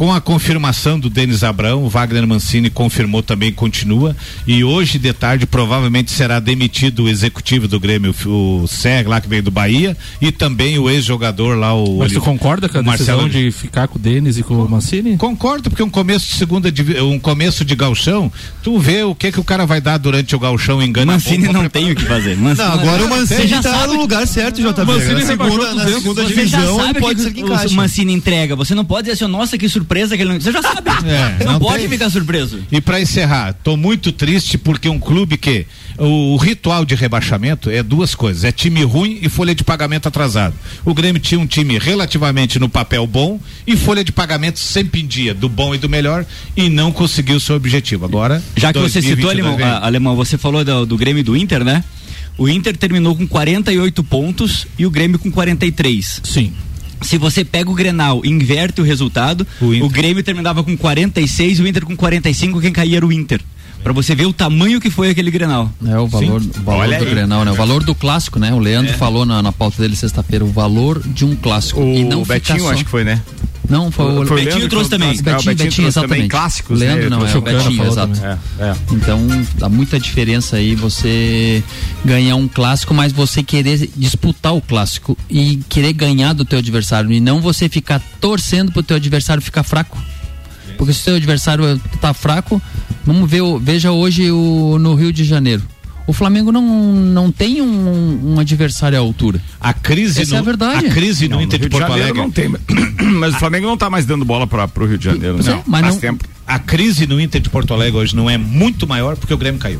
com a confirmação do Denis Abrão, o Wagner Mancini confirmou também continua e hoje de tarde provavelmente será demitido o executivo do Grêmio, o Serra lá que veio do Bahia e também o ex-jogador lá o Mas tu concorda com a Marcelo de ficar com o Denis e com o Mancini? Concordo, porque um começo de segunda um começo de galchão, tu vê o que que o cara vai dar durante o galchão engana Mancini não tem o que fazer. Mancini- Não, agora o Mancini tá sabe no lugar certo, JB. Mancini na segunda, na 200. segunda divisão, pode que ser que encaixe. o Mancini entrega. Você não pode dizer assim, nossa, que surpresa que ele não. Você já sabe. É, não, não pode tem. ficar surpreso. E para encerrar, tô muito triste porque um clube que o, o ritual de rebaixamento é duas coisas, é time ruim e folha de pagamento atrasado. O Grêmio tinha um time relativamente no papel bom e folha de pagamento sempre em dia, do bom e do melhor e não conseguiu o seu objetivo. Agora, Já que você citou, 2022 Alemão, vem. a- Alemão, você falou do, do Grêmio e do Inter, né? O Inter terminou com 48 pontos e o Grêmio com 43. Sim. Se você pega o Grenal e inverte o resultado, o, Grêmio terminava com 46 e o Inter com 45, quem caía era o Inter. Pra você ver o tamanho que foi aquele Grenal. É o valor, o valor Olha do aí. Grenal, né? O valor do clássico, né? O Leandro É. falou na, na pauta dele sexta-feira, o valor de um clássico. O e não Betinho, ficar só... acho que foi, né? Não, foi o, Foi o Betinho trouxe Betinho, também. Betinho, Ah, o Betinho trouxe exatamente. também clássicos, né? Leandro Eu não, é o Betinho, exato. É, é. Então, dá muita diferença aí você ganhar um clássico, mas você querer disputar o clássico e querer ganhar do teu adversário e não você ficar torcendo pro teu adversário ficar fraco. Porque se o teu adversário tá fraco, vamos ver, o- veja hoje o, no Rio de Janeiro. O Flamengo não, não tem um, um adversário à altura. A crise Essa é a verdade. a crise no Não, Inter de Rio de Porto Alegre não tem, mas o Flamengo não tá mais dando bola para pro Rio de Janeiro, Pois é, não. mas Faz não- tempo. A crise no Inter de Porto Alegre hoje não é muito maior porque o Grêmio caiu.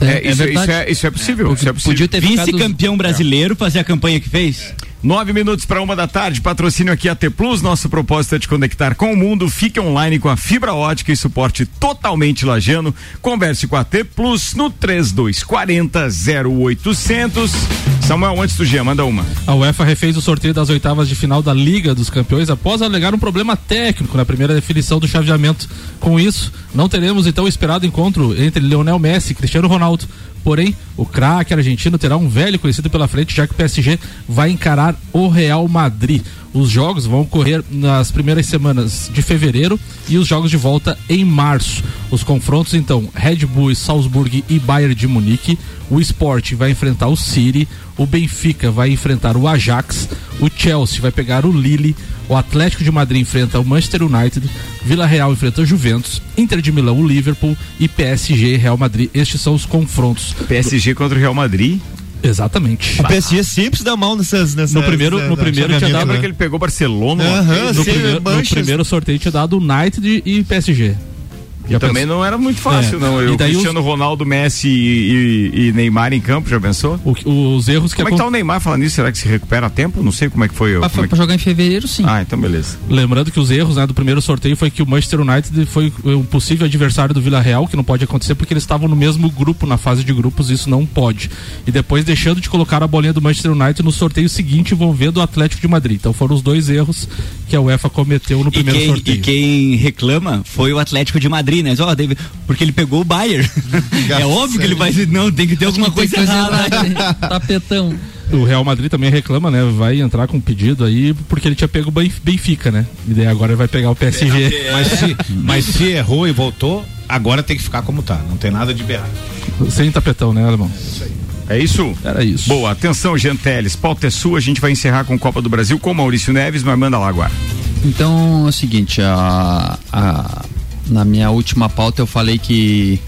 É, isso, isso é, isso é possível. Isso é possível. Vice-campeão brasileiro fazer a campanha que fez? Nove minutos para uma da tarde, patrocínio aqui AT Plus. Nosso propósito é te conectar com o mundo. Fique online com a fibra ótica e suporte totalmente lajano. Converse com a AT Plus no 3240 0800. Samuel, antes do Gia, manda uma. A UEFA refez o sorteio das oitavas de final da Liga dos Campeões após alegar um problema técnico na primeira definição do chaveamento. Com isso, não teremos então o esperado encontro entre Lionel Messi e Cristiano Ronaldo. Porém, o craque argentino terá um velho conhecido pela frente, já que o PSG vai encarar o Real Madrid. Os jogos vão ocorrer nas primeiras semanas de fevereiro e os jogos de volta em março. Os confrontos, então, Red Bull, Salzburg e Bayern de Munique. O Sport vai enfrentar o City, o Benfica vai enfrentar o Ajax, o Chelsea vai pegar o Lille, o Atlético de Madrid enfrenta o Manchester United, Vila Real enfrenta o Juventus, Inter de Milão o Liverpool e PSG Real Madrid. Estes são os confrontos. PSG contra o Real Madrid. Exatamente. O PSG sempre se dá mal nessas. nessas No primeiro, no primeiro tinha dado Lembra que ele pegou Barcelona? vez? no, primeiro, no primeiro sorteio tinha dado United e PSG. E também não era muito fácil, É. não. E O daí Cristiano Ronaldo, Messi e, e- e Neymar em campo, já pensou? O- os erros que Como é que tá o Neymar falando isso? Será que se recupera a tempo? Não sei como é que foi. Pra, como é que- pra jogar em fevereiro, sim. Ah, então beleza. Lembrando que os erros né, do primeiro sorteio foi que o Manchester United foi um possível adversário do Vila Real, que não pode acontecer porque eles estavam no mesmo grupo, na fase de grupos, isso não pode. E depois deixando de colocar a bolinha do Manchester United no sorteio seguinte envolvendo o Atlético de Madrid. Então foram os dois erros que a UEFA cometeu no E primeiro quem, sorteio. e quem reclama foi o Atlético de Madrid, né? Ó, David, porque ele pegou o Bayern. é óbvio que ele vai. Não, tem que ter alguma coisa errada. Tapetão. O Real Madrid também reclama, né? Vai entrar com um pedido aí, porque ele tinha pego o Benf- Benfica, né? E daí agora ele vai pegar o PSG. Mas se, mas se errou e voltou, agora tem que ficar como tá. Não tem nada de berrar. Sem tapetão, né, Alemão? É isso? Era isso. Boa, atenção, Genteles. Pauta é sua. A gente vai encerrar com Copa do Brasil com Maurício Neves, mas manda lá agora. Então é o seguinte, a, a- na minha última pauta eu falei que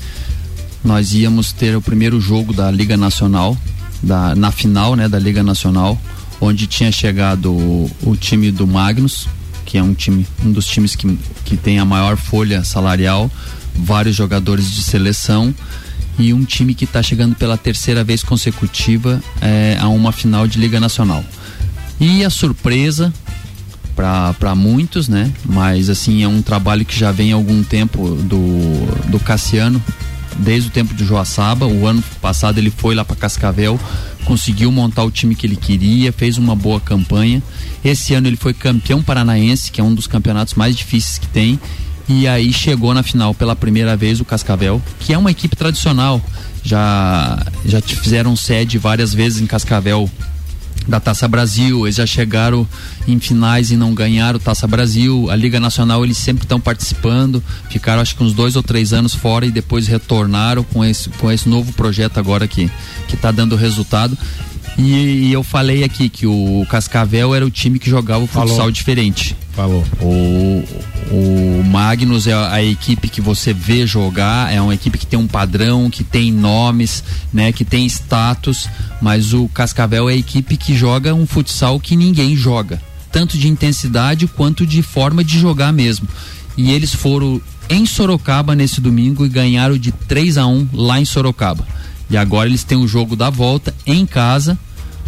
nós íamos ter o primeiro jogo da Liga Nacional, da, na final né, da Liga Nacional. onde tinha chegado o, o time do Magnus, que é um time, um dos times que, que tem a maior folha salarial, vários jogadores de seleção e um time que está chegando pela terceira vez consecutiva é, a uma final de Liga Nacional. E a surpresa para muitos, né? Mas assim é um trabalho que já vem há algum tempo do, do Cassiano, desde o tempo de Joaçaba. O ano passado ele foi lá para Cascavel, conseguiu montar o time que ele queria, fez uma boa campanha. Esse ano ele foi campeão paranaense, que é um dos campeonatos mais difíceis que tem. E aí chegou na final pela primeira vez o Cascavel, que é uma equipe tradicional. Já já fizeram sede várias vezes em Cascavel da Taça Brasil, eles já chegaram em finais e não ganharam Taça Brasil. A Liga Nacional eles sempre estão participando, ficaram acho que uns dois ou três anos fora e depois retornaram com esse, com esse novo projeto agora que que está dando resultado. E, e, eu falei aqui que o Cascavel era o time que jogava o futsal Falou. diferente. Falou. O, o Magnus é a equipe que você vê jogar, é uma equipe que tem um padrão, que tem nomes, né, que tem status, mas o Cascavel é a equipe que joga um futsal que ninguém joga, tanto de intensidade quanto de forma de jogar mesmo. E eles foram em Sorocaba nesse domingo e ganharam de 3 a 1 lá em Sorocaba. E agora eles têm o jogo da volta em casa,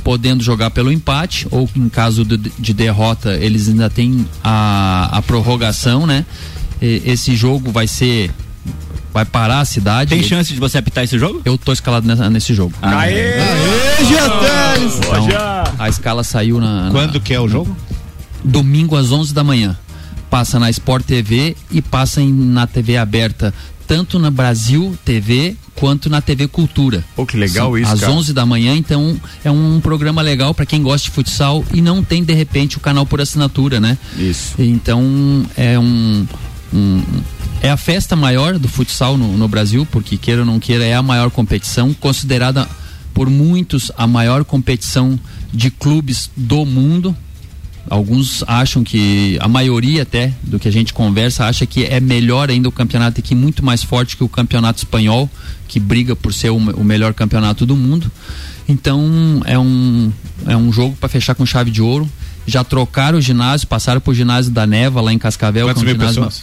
podendo jogar pelo empate, ou em caso de, de derrota, eles ainda têm a, a prorrogação, né? E, esse jogo vai ser. Vai parar a cidade. Tem chance de você apitar esse jogo? Eu tô escalado nessa- nesse jogo. Aê! Então, a escala saiu na, na- Quando que é o jogo? Domingo às 11 da manhã. Passa na Sport TV e passa em- na TV aberta, tanto na Brasil TV quanto na TV Cultura. Pô, que legal São isso, Às cara. 11 da manhã, então é um programa legal para quem gosta de futsal e não tem de repente o canal por assinatura, né? Isso. Então é um, um- é a festa maior do futsal no, no Brasil, porque queira ou não queira é a maior competição, considerada por muitos a maior competição de clubes do mundo. Alguns acham que a maioria até do que a gente conversa acha que é melhor ainda o campeonato aqui muito mais forte que o campeonato espanhol que briga por ser o, o melhor campeonato do mundo. Então é um é um jogo para fechar com chave de ouro. Já trocaram o ginásio, passaram pro ginásio da Neva lá em Cascavel. Quantas que é um ginásio- pessoas?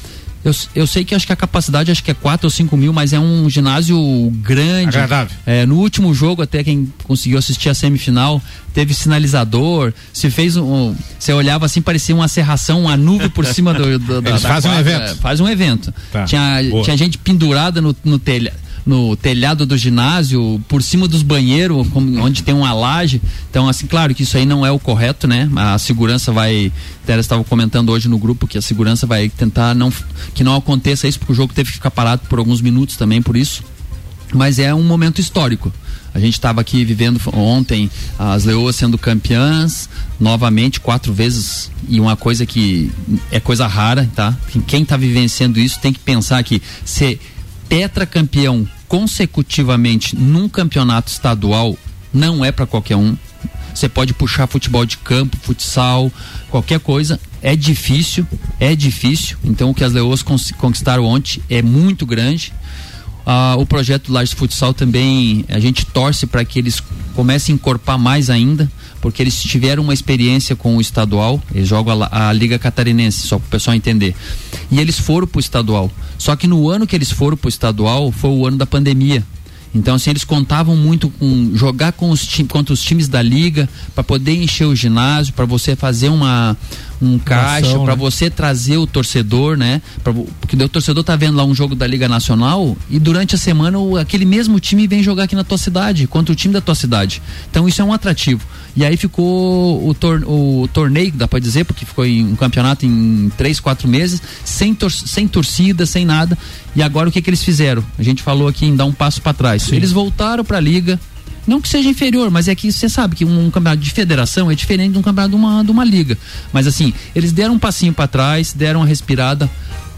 Eu, eu sei que acho que a capacidade acho que é 4 ou 5 mil, mas é um ginásio grande. Agradável. É, no último jogo, até quem conseguiu assistir a semifinal, teve sinalizador, se fez um. Você olhava assim, parecia uma serração, uma nuvem por cima do. do da, Eles da fazem um quadra. evento. Faz um evento. Tá, Tinha, boa. tinha gente pendurada no, no telha no telhado do ginásio, por cima dos banheiros, onde tem uma laje. Então, assim, claro que isso aí não é o correto, né? A segurança vai. Até estava comentando hoje no grupo que a segurança vai tentar não que não aconteça isso, porque o jogo teve que ficar parado por alguns minutos também por isso. Mas é um momento histórico. A gente estava aqui vivendo ontem as Leoas sendo campeãs novamente quatro vezes e uma coisa que é coisa rara, tá? Quem está vivenciando isso tem que pensar que ser tetracampeão consecutivamente num campeonato estadual não é para qualquer um. Você pode puxar futebol de campo, futsal, qualquer coisa. É difícil, é difícil. Então o que as Leoas conquistaram ontem é muito grande. Ah, o projeto Lages Futsal também, a gente torce para que eles comecem a encorpar mais ainda, porque eles tiveram uma experiência com o estadual, eles jogam a, a Liga Catarinense, só para o pessoal entender. E eles foram para o estadual. Só que no ano que eles foram para o estadual foi o ano da pandemia. Então, assim, eles contavam muito com jogar com os contra os times da liga para poder encher o ginásio, para você fazer uma um caixa, para né? você trazer o torcedor, né? Pra, porque o torcedor tá vendo lá um jogo da Liga Nacional e durante a semana o- aquele mesmo time vem jogar aqui na tua cidade, contra o time da tua cidade. Então isso é um atrativo. E aí ficou o, tor o torneio, dá para dizer, porque ficou em um campeonato em três, quatro meses, sem, tor sem torcida, sem nada. E agora o que, que eles fizeram? A gente falou aqui em dar um passo para trás. Eles voltaram para a liga. Não que seja inferior, mas é que você sabe que um, campeonato de federação é diferente de um campeonato de uma, de uma liga. Mas assim, eles deram um passinho para trás, deram uma respirada,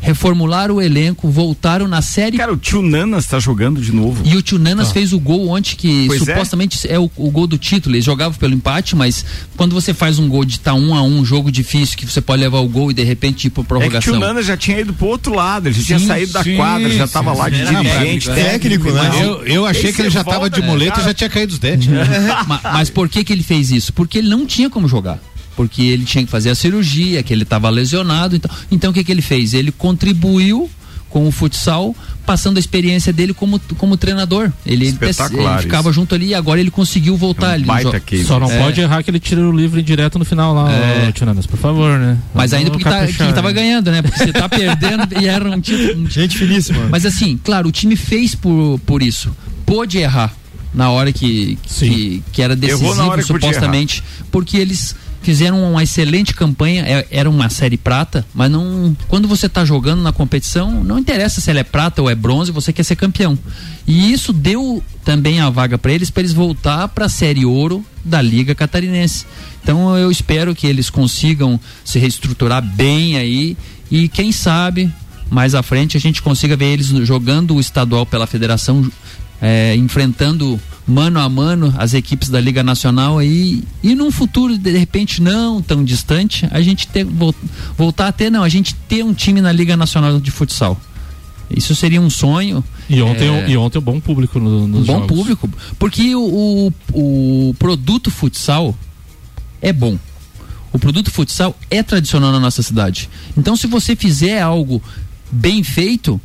reformularam o elenco, voltaram na série. Cara, o Tio Nanas tá jogando de novo. E o Tio Nanas Ah. fez o gol ontem, que Pois é. supostamente é, o, o gol do título. Eles jogavam pelo empate, mas quando você faz um gol de estar um a um, um jogo difícil, que você pode levar o gol e de repente ir por É que o prorrogação. Tio Nanas já tinha ido pro outro lado, ele já tinha Sim, saído da sim, quadra, já tava lá de dirigente, Era técnico, né? Eu, eu achei que ele já tava de muleta e já tinha caído os dentes. Ma- mas, por que que ele fez isso? Porque ele não tinha como jogar. Porque ele tinha que fazer a cirurgia, que ele estava lesionado. Então, então o que, que ele fez? Ele contribuiu com o futsal, passando a experiência dele como, como treinador. Ele, ele, ficava junto ali e agora ele conseguiu voltar ali. baita jogo. case. Só não É. pode errar que ele tira o livro direto no final lá, É. Tiranas, por favor, né? Mas ainda porque tá, quem tava né? ganhando, né? Porque você tá perdendo e era um título. Gente finíssima. Mas assim, claro, o time fez por, por isso. Pôde errar na hora que, que, que era decisivo, supostamente, porque eles fizeram uma excelente campanha, é- era uma série prata, mas não. Quando você tá jogando na competição, não interessa se ela é prata ou é bronze, você quer ser campeão. E isso deu também a vaga para eles, para eles voltar para a série ouro da Liga Catarinense. Então eu espero que eles consigam se reestruturar bem aí e quem sabe mais à frente a gente consiga ver eles jogando o estadual pela federação, é, enfrentando mano a mano as equipes da Liga Nacional aí. E num futuro de repente não tão distante a gente ter, vol- voltar a ter não a gente ter um time na Liga Nacional de futsal. Isso seria um sonho. E ontem, É, e ontem um bom público no, um nos bom jogos. público porque o, o, o produto futsal é bom. O produto futsal é tradicional na nossa cidade. Então se você fizer algo bem feito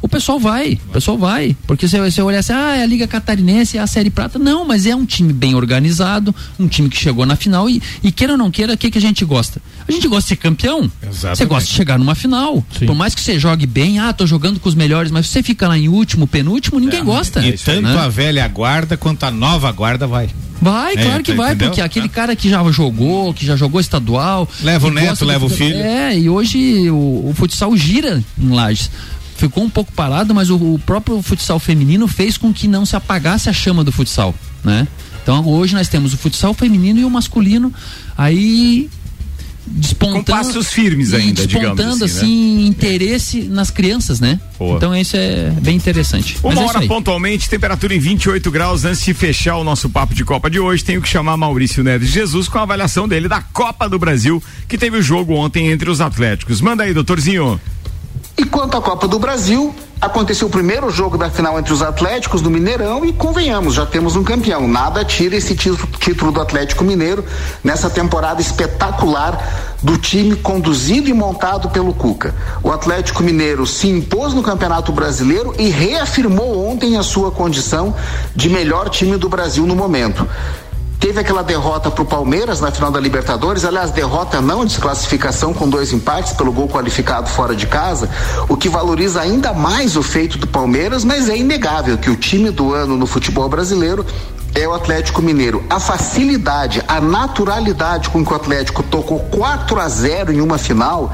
o pessoal vai, o pessoal vai. Porque você, você olhar assim, ah, é a Liga Catarinense, é a Série Prata. Não, mas é um time bem organizado, um time que chegou na final e, e queira ou não queira, o que, que a gente gosta? A gente gosta de ser campeão. Você gosta de chegar numa final. Por mais que você jogue bem, ah, tô jogando com os melhores, mas você fica lá em último, penúltimo, ninguém gosta. E tanto né? a velha guarda quanto a nova guarda vai. Vai, É, claro que vai, entendeu? porque aquele cara que já jogou, que já jogou estadual. Leva o neto, leva o filho. É, e hoje o, o futsal gira em Lages. Ficou um pouco parado, mas o, o próprio futsal feminino fez com que não se apagasse a chama do futsal, né? Então hoje nós temos o futsal feminino e o masculino aí despontando Com passos firmes ainda, despontando assim, assim, né? interesse nas crianças, né? Boa. Então isso é bem interessante. Mas Uma é isso hora aí. pontualmente, temperatura em 28 graus. Antes de fechar o nosso papo de Copa de hoje, tenho que chamar Maurício Neves Jesus com a avaliação dele da Copa do Brasil, que teve o jogo ontem entre os Atléticos. Manda aí, doutorzinho. E quanto à Copa do Brasil, aconteceu o primeiro jogo da final entre os Atléticos do Mineirão e convenhamos, já temos um campeão. Nada tira esse título, do Atlético Mineiro nessa temporada espetacular do time conduzido e montado pelo Cuca. O Atlético Mineiro se impôs no Campeonato Brasileiro e reafirmou ontem a sua condição de melhor time do Brasil no momento. Teve aquela derrota para o Palmeiras na final da Libertadores, aliás, derrota não, desclassificação com dois empates pelo gol qualificado fora de casa, o que valoriza ainda mais o feito do Palmeiras, mas é inegável que o time do ano no futebol brasileiro é o Atlético Mineiro. A facilidade, a naturalidade com que o Atlético tocou 4 a 0 em uma final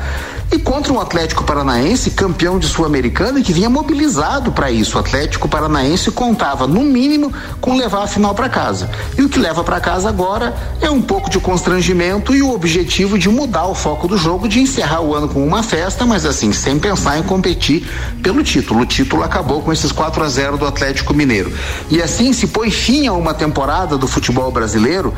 e contra um Atlético Paranaense campeão de Sul-Americana que vinha mobilizado para isso. O Atlético Paranaense contava, no mínimo, com levar a final para casa. E o que leva para casa agora é um pouco de constrangimento e o objetivo de mudar o foco do jogo, de encerrar o ano com uma festa, mas assim, sem pensar em competir pelo título. O título acabou com esses 4 a 0 do Atlético Mineiro. E assim se põe fim a uma temporada do futebol brasileiro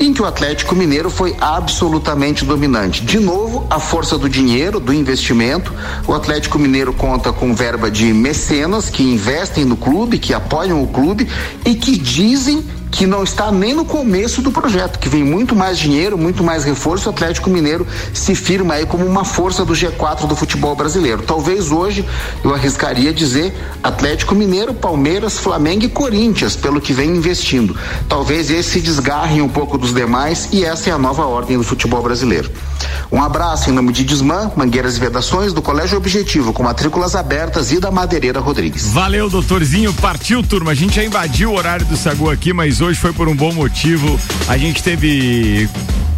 em que o Atlético Mineiro foi absolutamente dominante. De novo, a força do dinheiro, do investimento. O Atlético Mineiro conta com verba de mecenas que investem no clube, que apoiam o clube e que dizem que não está nem no começo do projeto, que vem muito mais dinheiro, muito mais reforço. O Atlético Mineiro se firma aí como uma força do G4 do futebol brasileiro. Talvez hoje eu arriscaria dizer Atlético Mineiro, Palmeiras, Flamengo e Corinthians, pelo que vem investindo. Talvez esse se desgarre um pouco dos demais e essa é a nova ordem do futebol brasileiro. Um abraço em nome de Desmã, Mangueiras e Vedações, do Colégio Objetivo, com matrículas abertas e da Madeireira Rodrigues. Valeu, doutorzinho. Partiu, turma. A gente já invadiu o horário do Sagu aqui, mas hoje foi por um bom motivo. A gente teve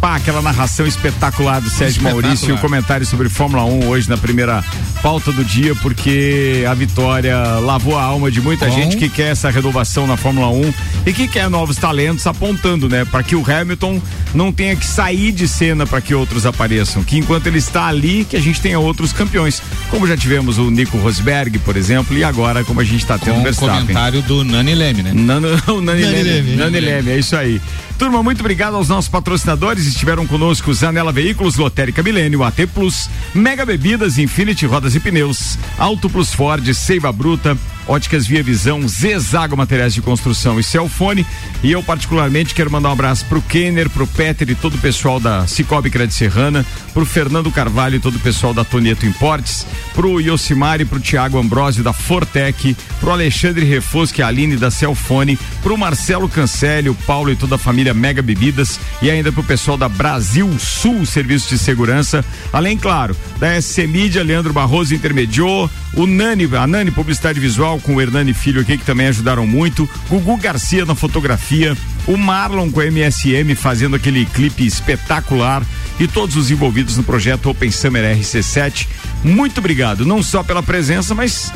pá, aquela narração espetacular do Sérgio. Maurício e o comentário sobre Fórmula 1 hoje na primeira pauta do dia, porque a vitória lavou a alma de muita Com- gente que quer essa renovação na Fórmula 1 e que quer novos talentos apontando, né? Para que o Hamilton não tenha que sair de cena para que outros apareçam. Que enquanto ele está ali, que a gente tenha outros campeões. Como já tivemos o Nico Rosberg, por exemplo, e agora como a gente está tendo Com o o Verstappen. comentário do Nani Leme, né? Nano, o Nani, Nani Leme. Nani Leme, é isso aí. Turma, muito obrigado aos nossos patrocinadores. Estiveram conosco Zanela Veículos, Lotérica Milênio, AT Plus, Mega Bebidas, Infinity Rodas e Pneus, Auto Plus Ford, Seiva Bruta, Óticas Via Visão, Zezago Materiais de Construção e Celfone. E eu, particularmente, quero mandar um abraço pro Kenner, pro Peter e todo o pessoal da Cicobi Crédito Serrana, pro Fernando Carvalho e todo o pessoal da Tonieto Importes, pro Yosimar e pro Tiago Ambrosio da Fortec, pro Alexandre Refosque a Aline da Celfone, pro Marcelo Cancelli, o Paulo e toda a família Mega Bebidas e ainda pro pessoal da Brasil Sul Serviços de Segurança, além, claro, da SC Mídia, Leandro Barroso intermediou, o Nani, a Nani Publicidade Visual com o Hernani Filho aqui que também ajudaram muito, Gugu Garcia na fotografia, o Marlon com a MSM fazendo aquele clipe espetacular. E todos os envolvidos no projeto Open Summer RC7. Muito obrigado, não só pela presença, mas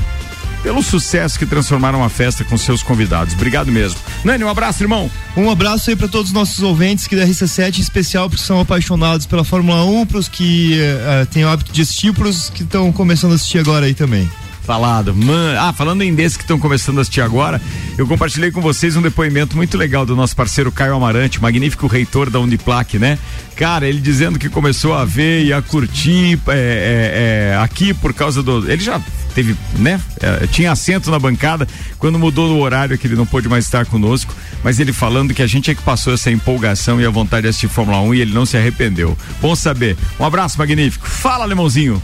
pelo sucesso que transformaram a festa com seus convidados. Obrigado mesmo. Nani, um abraço, irmão. Um abraço aí para todos os nossos ouvintes que da RC7, em especial porque são apaixonados pela Fórmula 1, pros que eh, eh, têm o hábito de assistir, pros que estão começando a assistir agora aí também. Falado. Man... Ah, falando em desses que estão começando a assistir agora, eu compartilhei com vocês um depoimento muito legal do nosso parceiro Caio Amarante, magnífico reitor da Uniplac, né? Cara, ele dizendo que começou a ver e a curtir é, é, é, aqui por causa do. Ele já teve, né? É, tinha assento na bancada quando mudou o horário que ele não pôde mais estar conosco, mas ele falando que a gente é que passou essa empolgação e a vontade de assistir Fórmula 1 e ele não se arrependeu. Bom saber. Um abraço magnífico. Fala, Lemãozinho.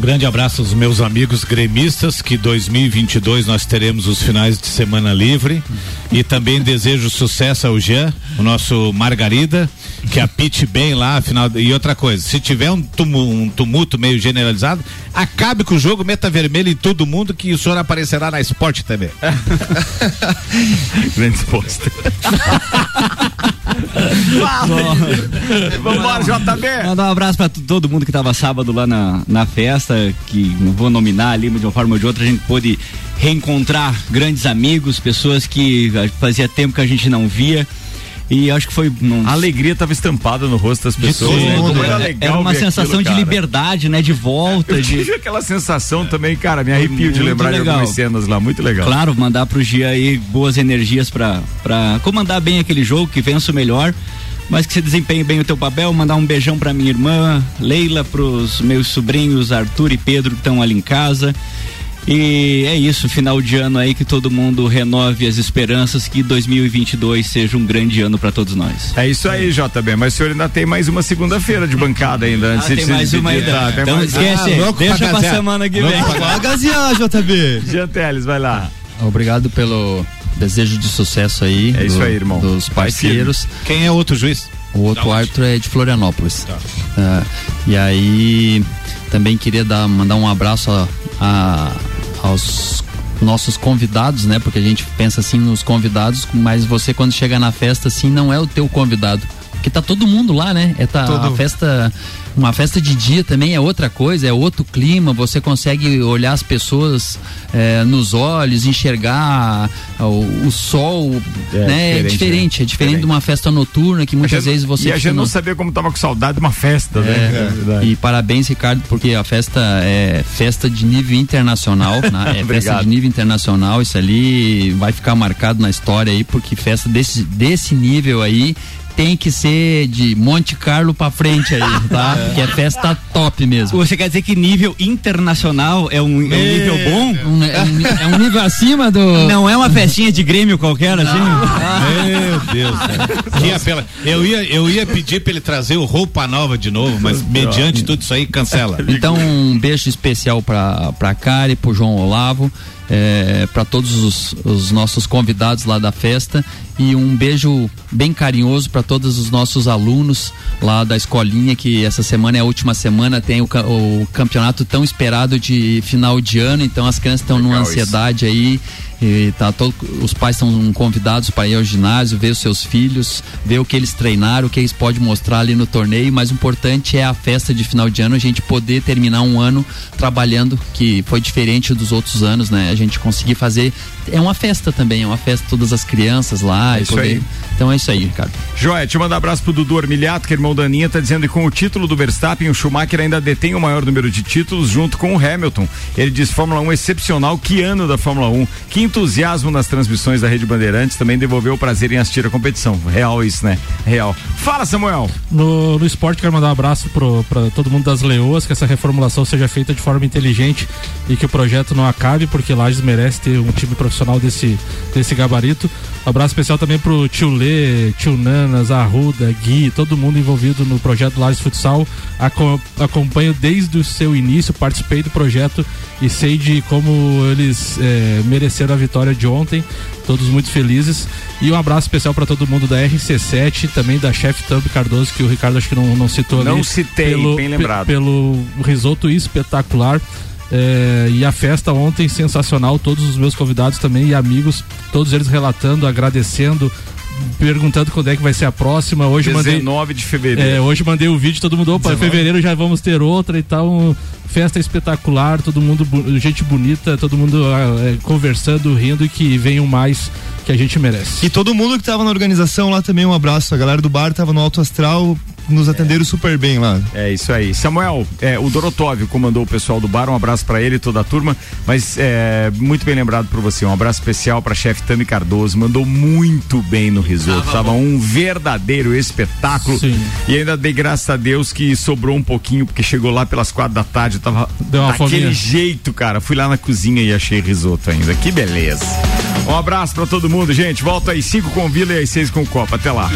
Grande abraço aos meus amigos gremistas, que 2022 nós teremos os finais de semana livre. E também desejo sucesso ao Jean, o nosso Margarida, que apite bem lá, afinal. E outra coisa, se tiver um, tumu- um tumulto meio generalizado, acabe com o jogo, meta vermelho em todo mundo, que o senhor aparecerá na esporte também. Grande exposta. Vambora, JB. Mandar um abraço pra todo mundo que tava sábado lá na, na festa, que não vou nominar ali, mas de uma forma ou de outra a gente pôde reencontrar grandes amigos, pessoas que fazia tempo que a gente não via. E acho que foi. A alegria estava estampada no rosto das pessoas, né? Como era legal Era uma sensação aquilo, de liberdade, né? De volta. Eu de... tive aquela sensação também, cara, me arrepio de Muito lembrar de legal. algumas cenas lá, muito legal. Claro, mandar pro Gia aí boas energias pra comandar bem aquele jogo, que vença o melhor, mas que você desempenhe bem o teu papel. Mandar um beijão pra minha irmã, Leila, pros meus sobrinhos Arthur e Pedro que estão ali em casa. E é isso, final de ano aí que todo mundo renove as esperanças que 2022 seja um grande ano pra todos nós. É isso aí, JB, mas o senhor ainda tem mais uma segunda-feira de bancada ainda, antes Ah, de tem mais uma despedir. ainda. Tá, Então mais- esquece, louco deixa pra gazear. semana que vem. pra Vai gazear, JB. Jean Teles, vai lá. Obrigado pelo desejo de sucesso aí. É isso do- aí, irmão. Dos Vai parceiros. Quem é outro juiz? O outro árbitro é de Florianópolis. Ah, e aí também queria dar, mandar um abraço a- a- aos nossos convidados, né? Porque a gente pensa assim nos convidados, mas você quando chega na festa assim não é o teu convidado. Porque tá todo mundo lá, né? É tá, Todo. a festa, uma festa de dia também é outra coisa, é outro clima, você consegue olhar as pessoas eh, nos olhos, enxergar o, o sol, É, né? É diferente, diferente, né? é diferente de uma festa noturna que muitas vezes você E a gente não sabia como tava com saudade de uma festa, né? é, verdade. e parabéns, Ricardo, porque a festa é festa de nível internacional, né? É festa de nível internacional, isso ali vai ficar marcado na história aí, porque festa desse, desse nível aí tem que ser de Monte Carlo pra frente aí, tá? Porque é festa top mesmo. Você quer dizer que nível internacional é um, é um nível bom? Um- é, um, é um nível acima do. Não é uma festinha de Grêmio qualquer, assim? Meu Deus. Que apela. Eu ia, eu ia pedir pra ele trazer o roupa nova de novo, mas mediante tudo isso aí, cancela. Então, um beijo especial pra, pra Kari, pro João Olavo, é, para todos os, os nossos convidados lá da festa e um beijo bem carinhoso para todos os nossos alunos lá da escolinha, que essa semana é a última semana, tem o, o campeonato tão esperado de final de ano, então as crianças estão numa Legal isso. ansiedade aí. E tá todo, os pais são convidados para ir ao ginásio, ver os seus filhos, ver o que eles treinaram, o que eles podem mostrar ali no torneio, mas o importante é a festa de final de ano, a gente poder terminar um ano trabalhando, que foi diferente dos outros anos, né? A gente conseguir fazer. É uma festa também, é uma festa todas as crianças lá. É e isso poder... aí. Então é isso aí, Ricardo. Joia, te mandar um abraço pro Dudu Armiliato, que é irmão da Aninha, tá dizendo que com o título do Verstappen, o Schumacher ainda detém o maior número de títulos junto com o Hamilton. Ele diz Fórmula 1 excepcional, que ano da Fórmula 1, que entusiasmo nas transmissões da Rede Bandeirantes, também devolveu o prazer em assistir a competição. Real isso, né? Real. Fala, Samuel. No, no esporte, quero mandar um abraço pro, pra todo mundo das Leoas, que essa reformulação seja feita de forma inteligente e que o projeto não acabe, porque Lages merece ter um time profissional desse, desse gabarito. Um abraço especial também pro tio Lê, tio Nanas, Arruda, Gui, todo mundo envolvido no projeto Lages Futsal. Aco- acompanho desde o seu início, participei do projeto e sei de como eles eh, mereceram a vitória de ontem. Todos muito felizes. E um abraço especial para todo mundo da RC7, também da Chef Thumb Cardoso, que o Ricardo acho que não, não citou ali. Não citei, bem lembrado. pe- pelo risoto espetacular. É, e a festa ontem sensacional, todos os meus convidados também e amigos, todos eles relatando, agradecendo, perguntando quando é que vai ser a próxima. Hoje mandei 19 de fevereiro. é, hoje mandei o vídeo, todo mundo, opa, em 19. fevereiro já vamos ter outra e tal. Festa espetacular, todo mundo, gente bonita, todo mundo ah, é, conversando, rindo e que venham mais que a gente merece. E todo mundo que tava na organização lá também, um abraço. A galera do bar tava no Alto Astral, nos atenderam super bem lá. É isso aí. Samuel, é, o Dorotóvio comandou o pessoal do bar, um abraço pra ele e toda a turma, mas é, muito bem lembrado por você, um abraço especial pra chefe Tami Cardoso, mandou muito bem no risoto, tava um verdadeiro espetáculo e ainda dei graças a Deus que sobrou um pouquinho, porque chegou lá pelas quatro da tarde, tava Deu uma daquele fominha. jeito, cara, fui lá na cozinha e achei risoto ainda, que beleza. Um abraço pra todo mundo, gente, volta aí cinco com Vila e às seis com Copa, até lá.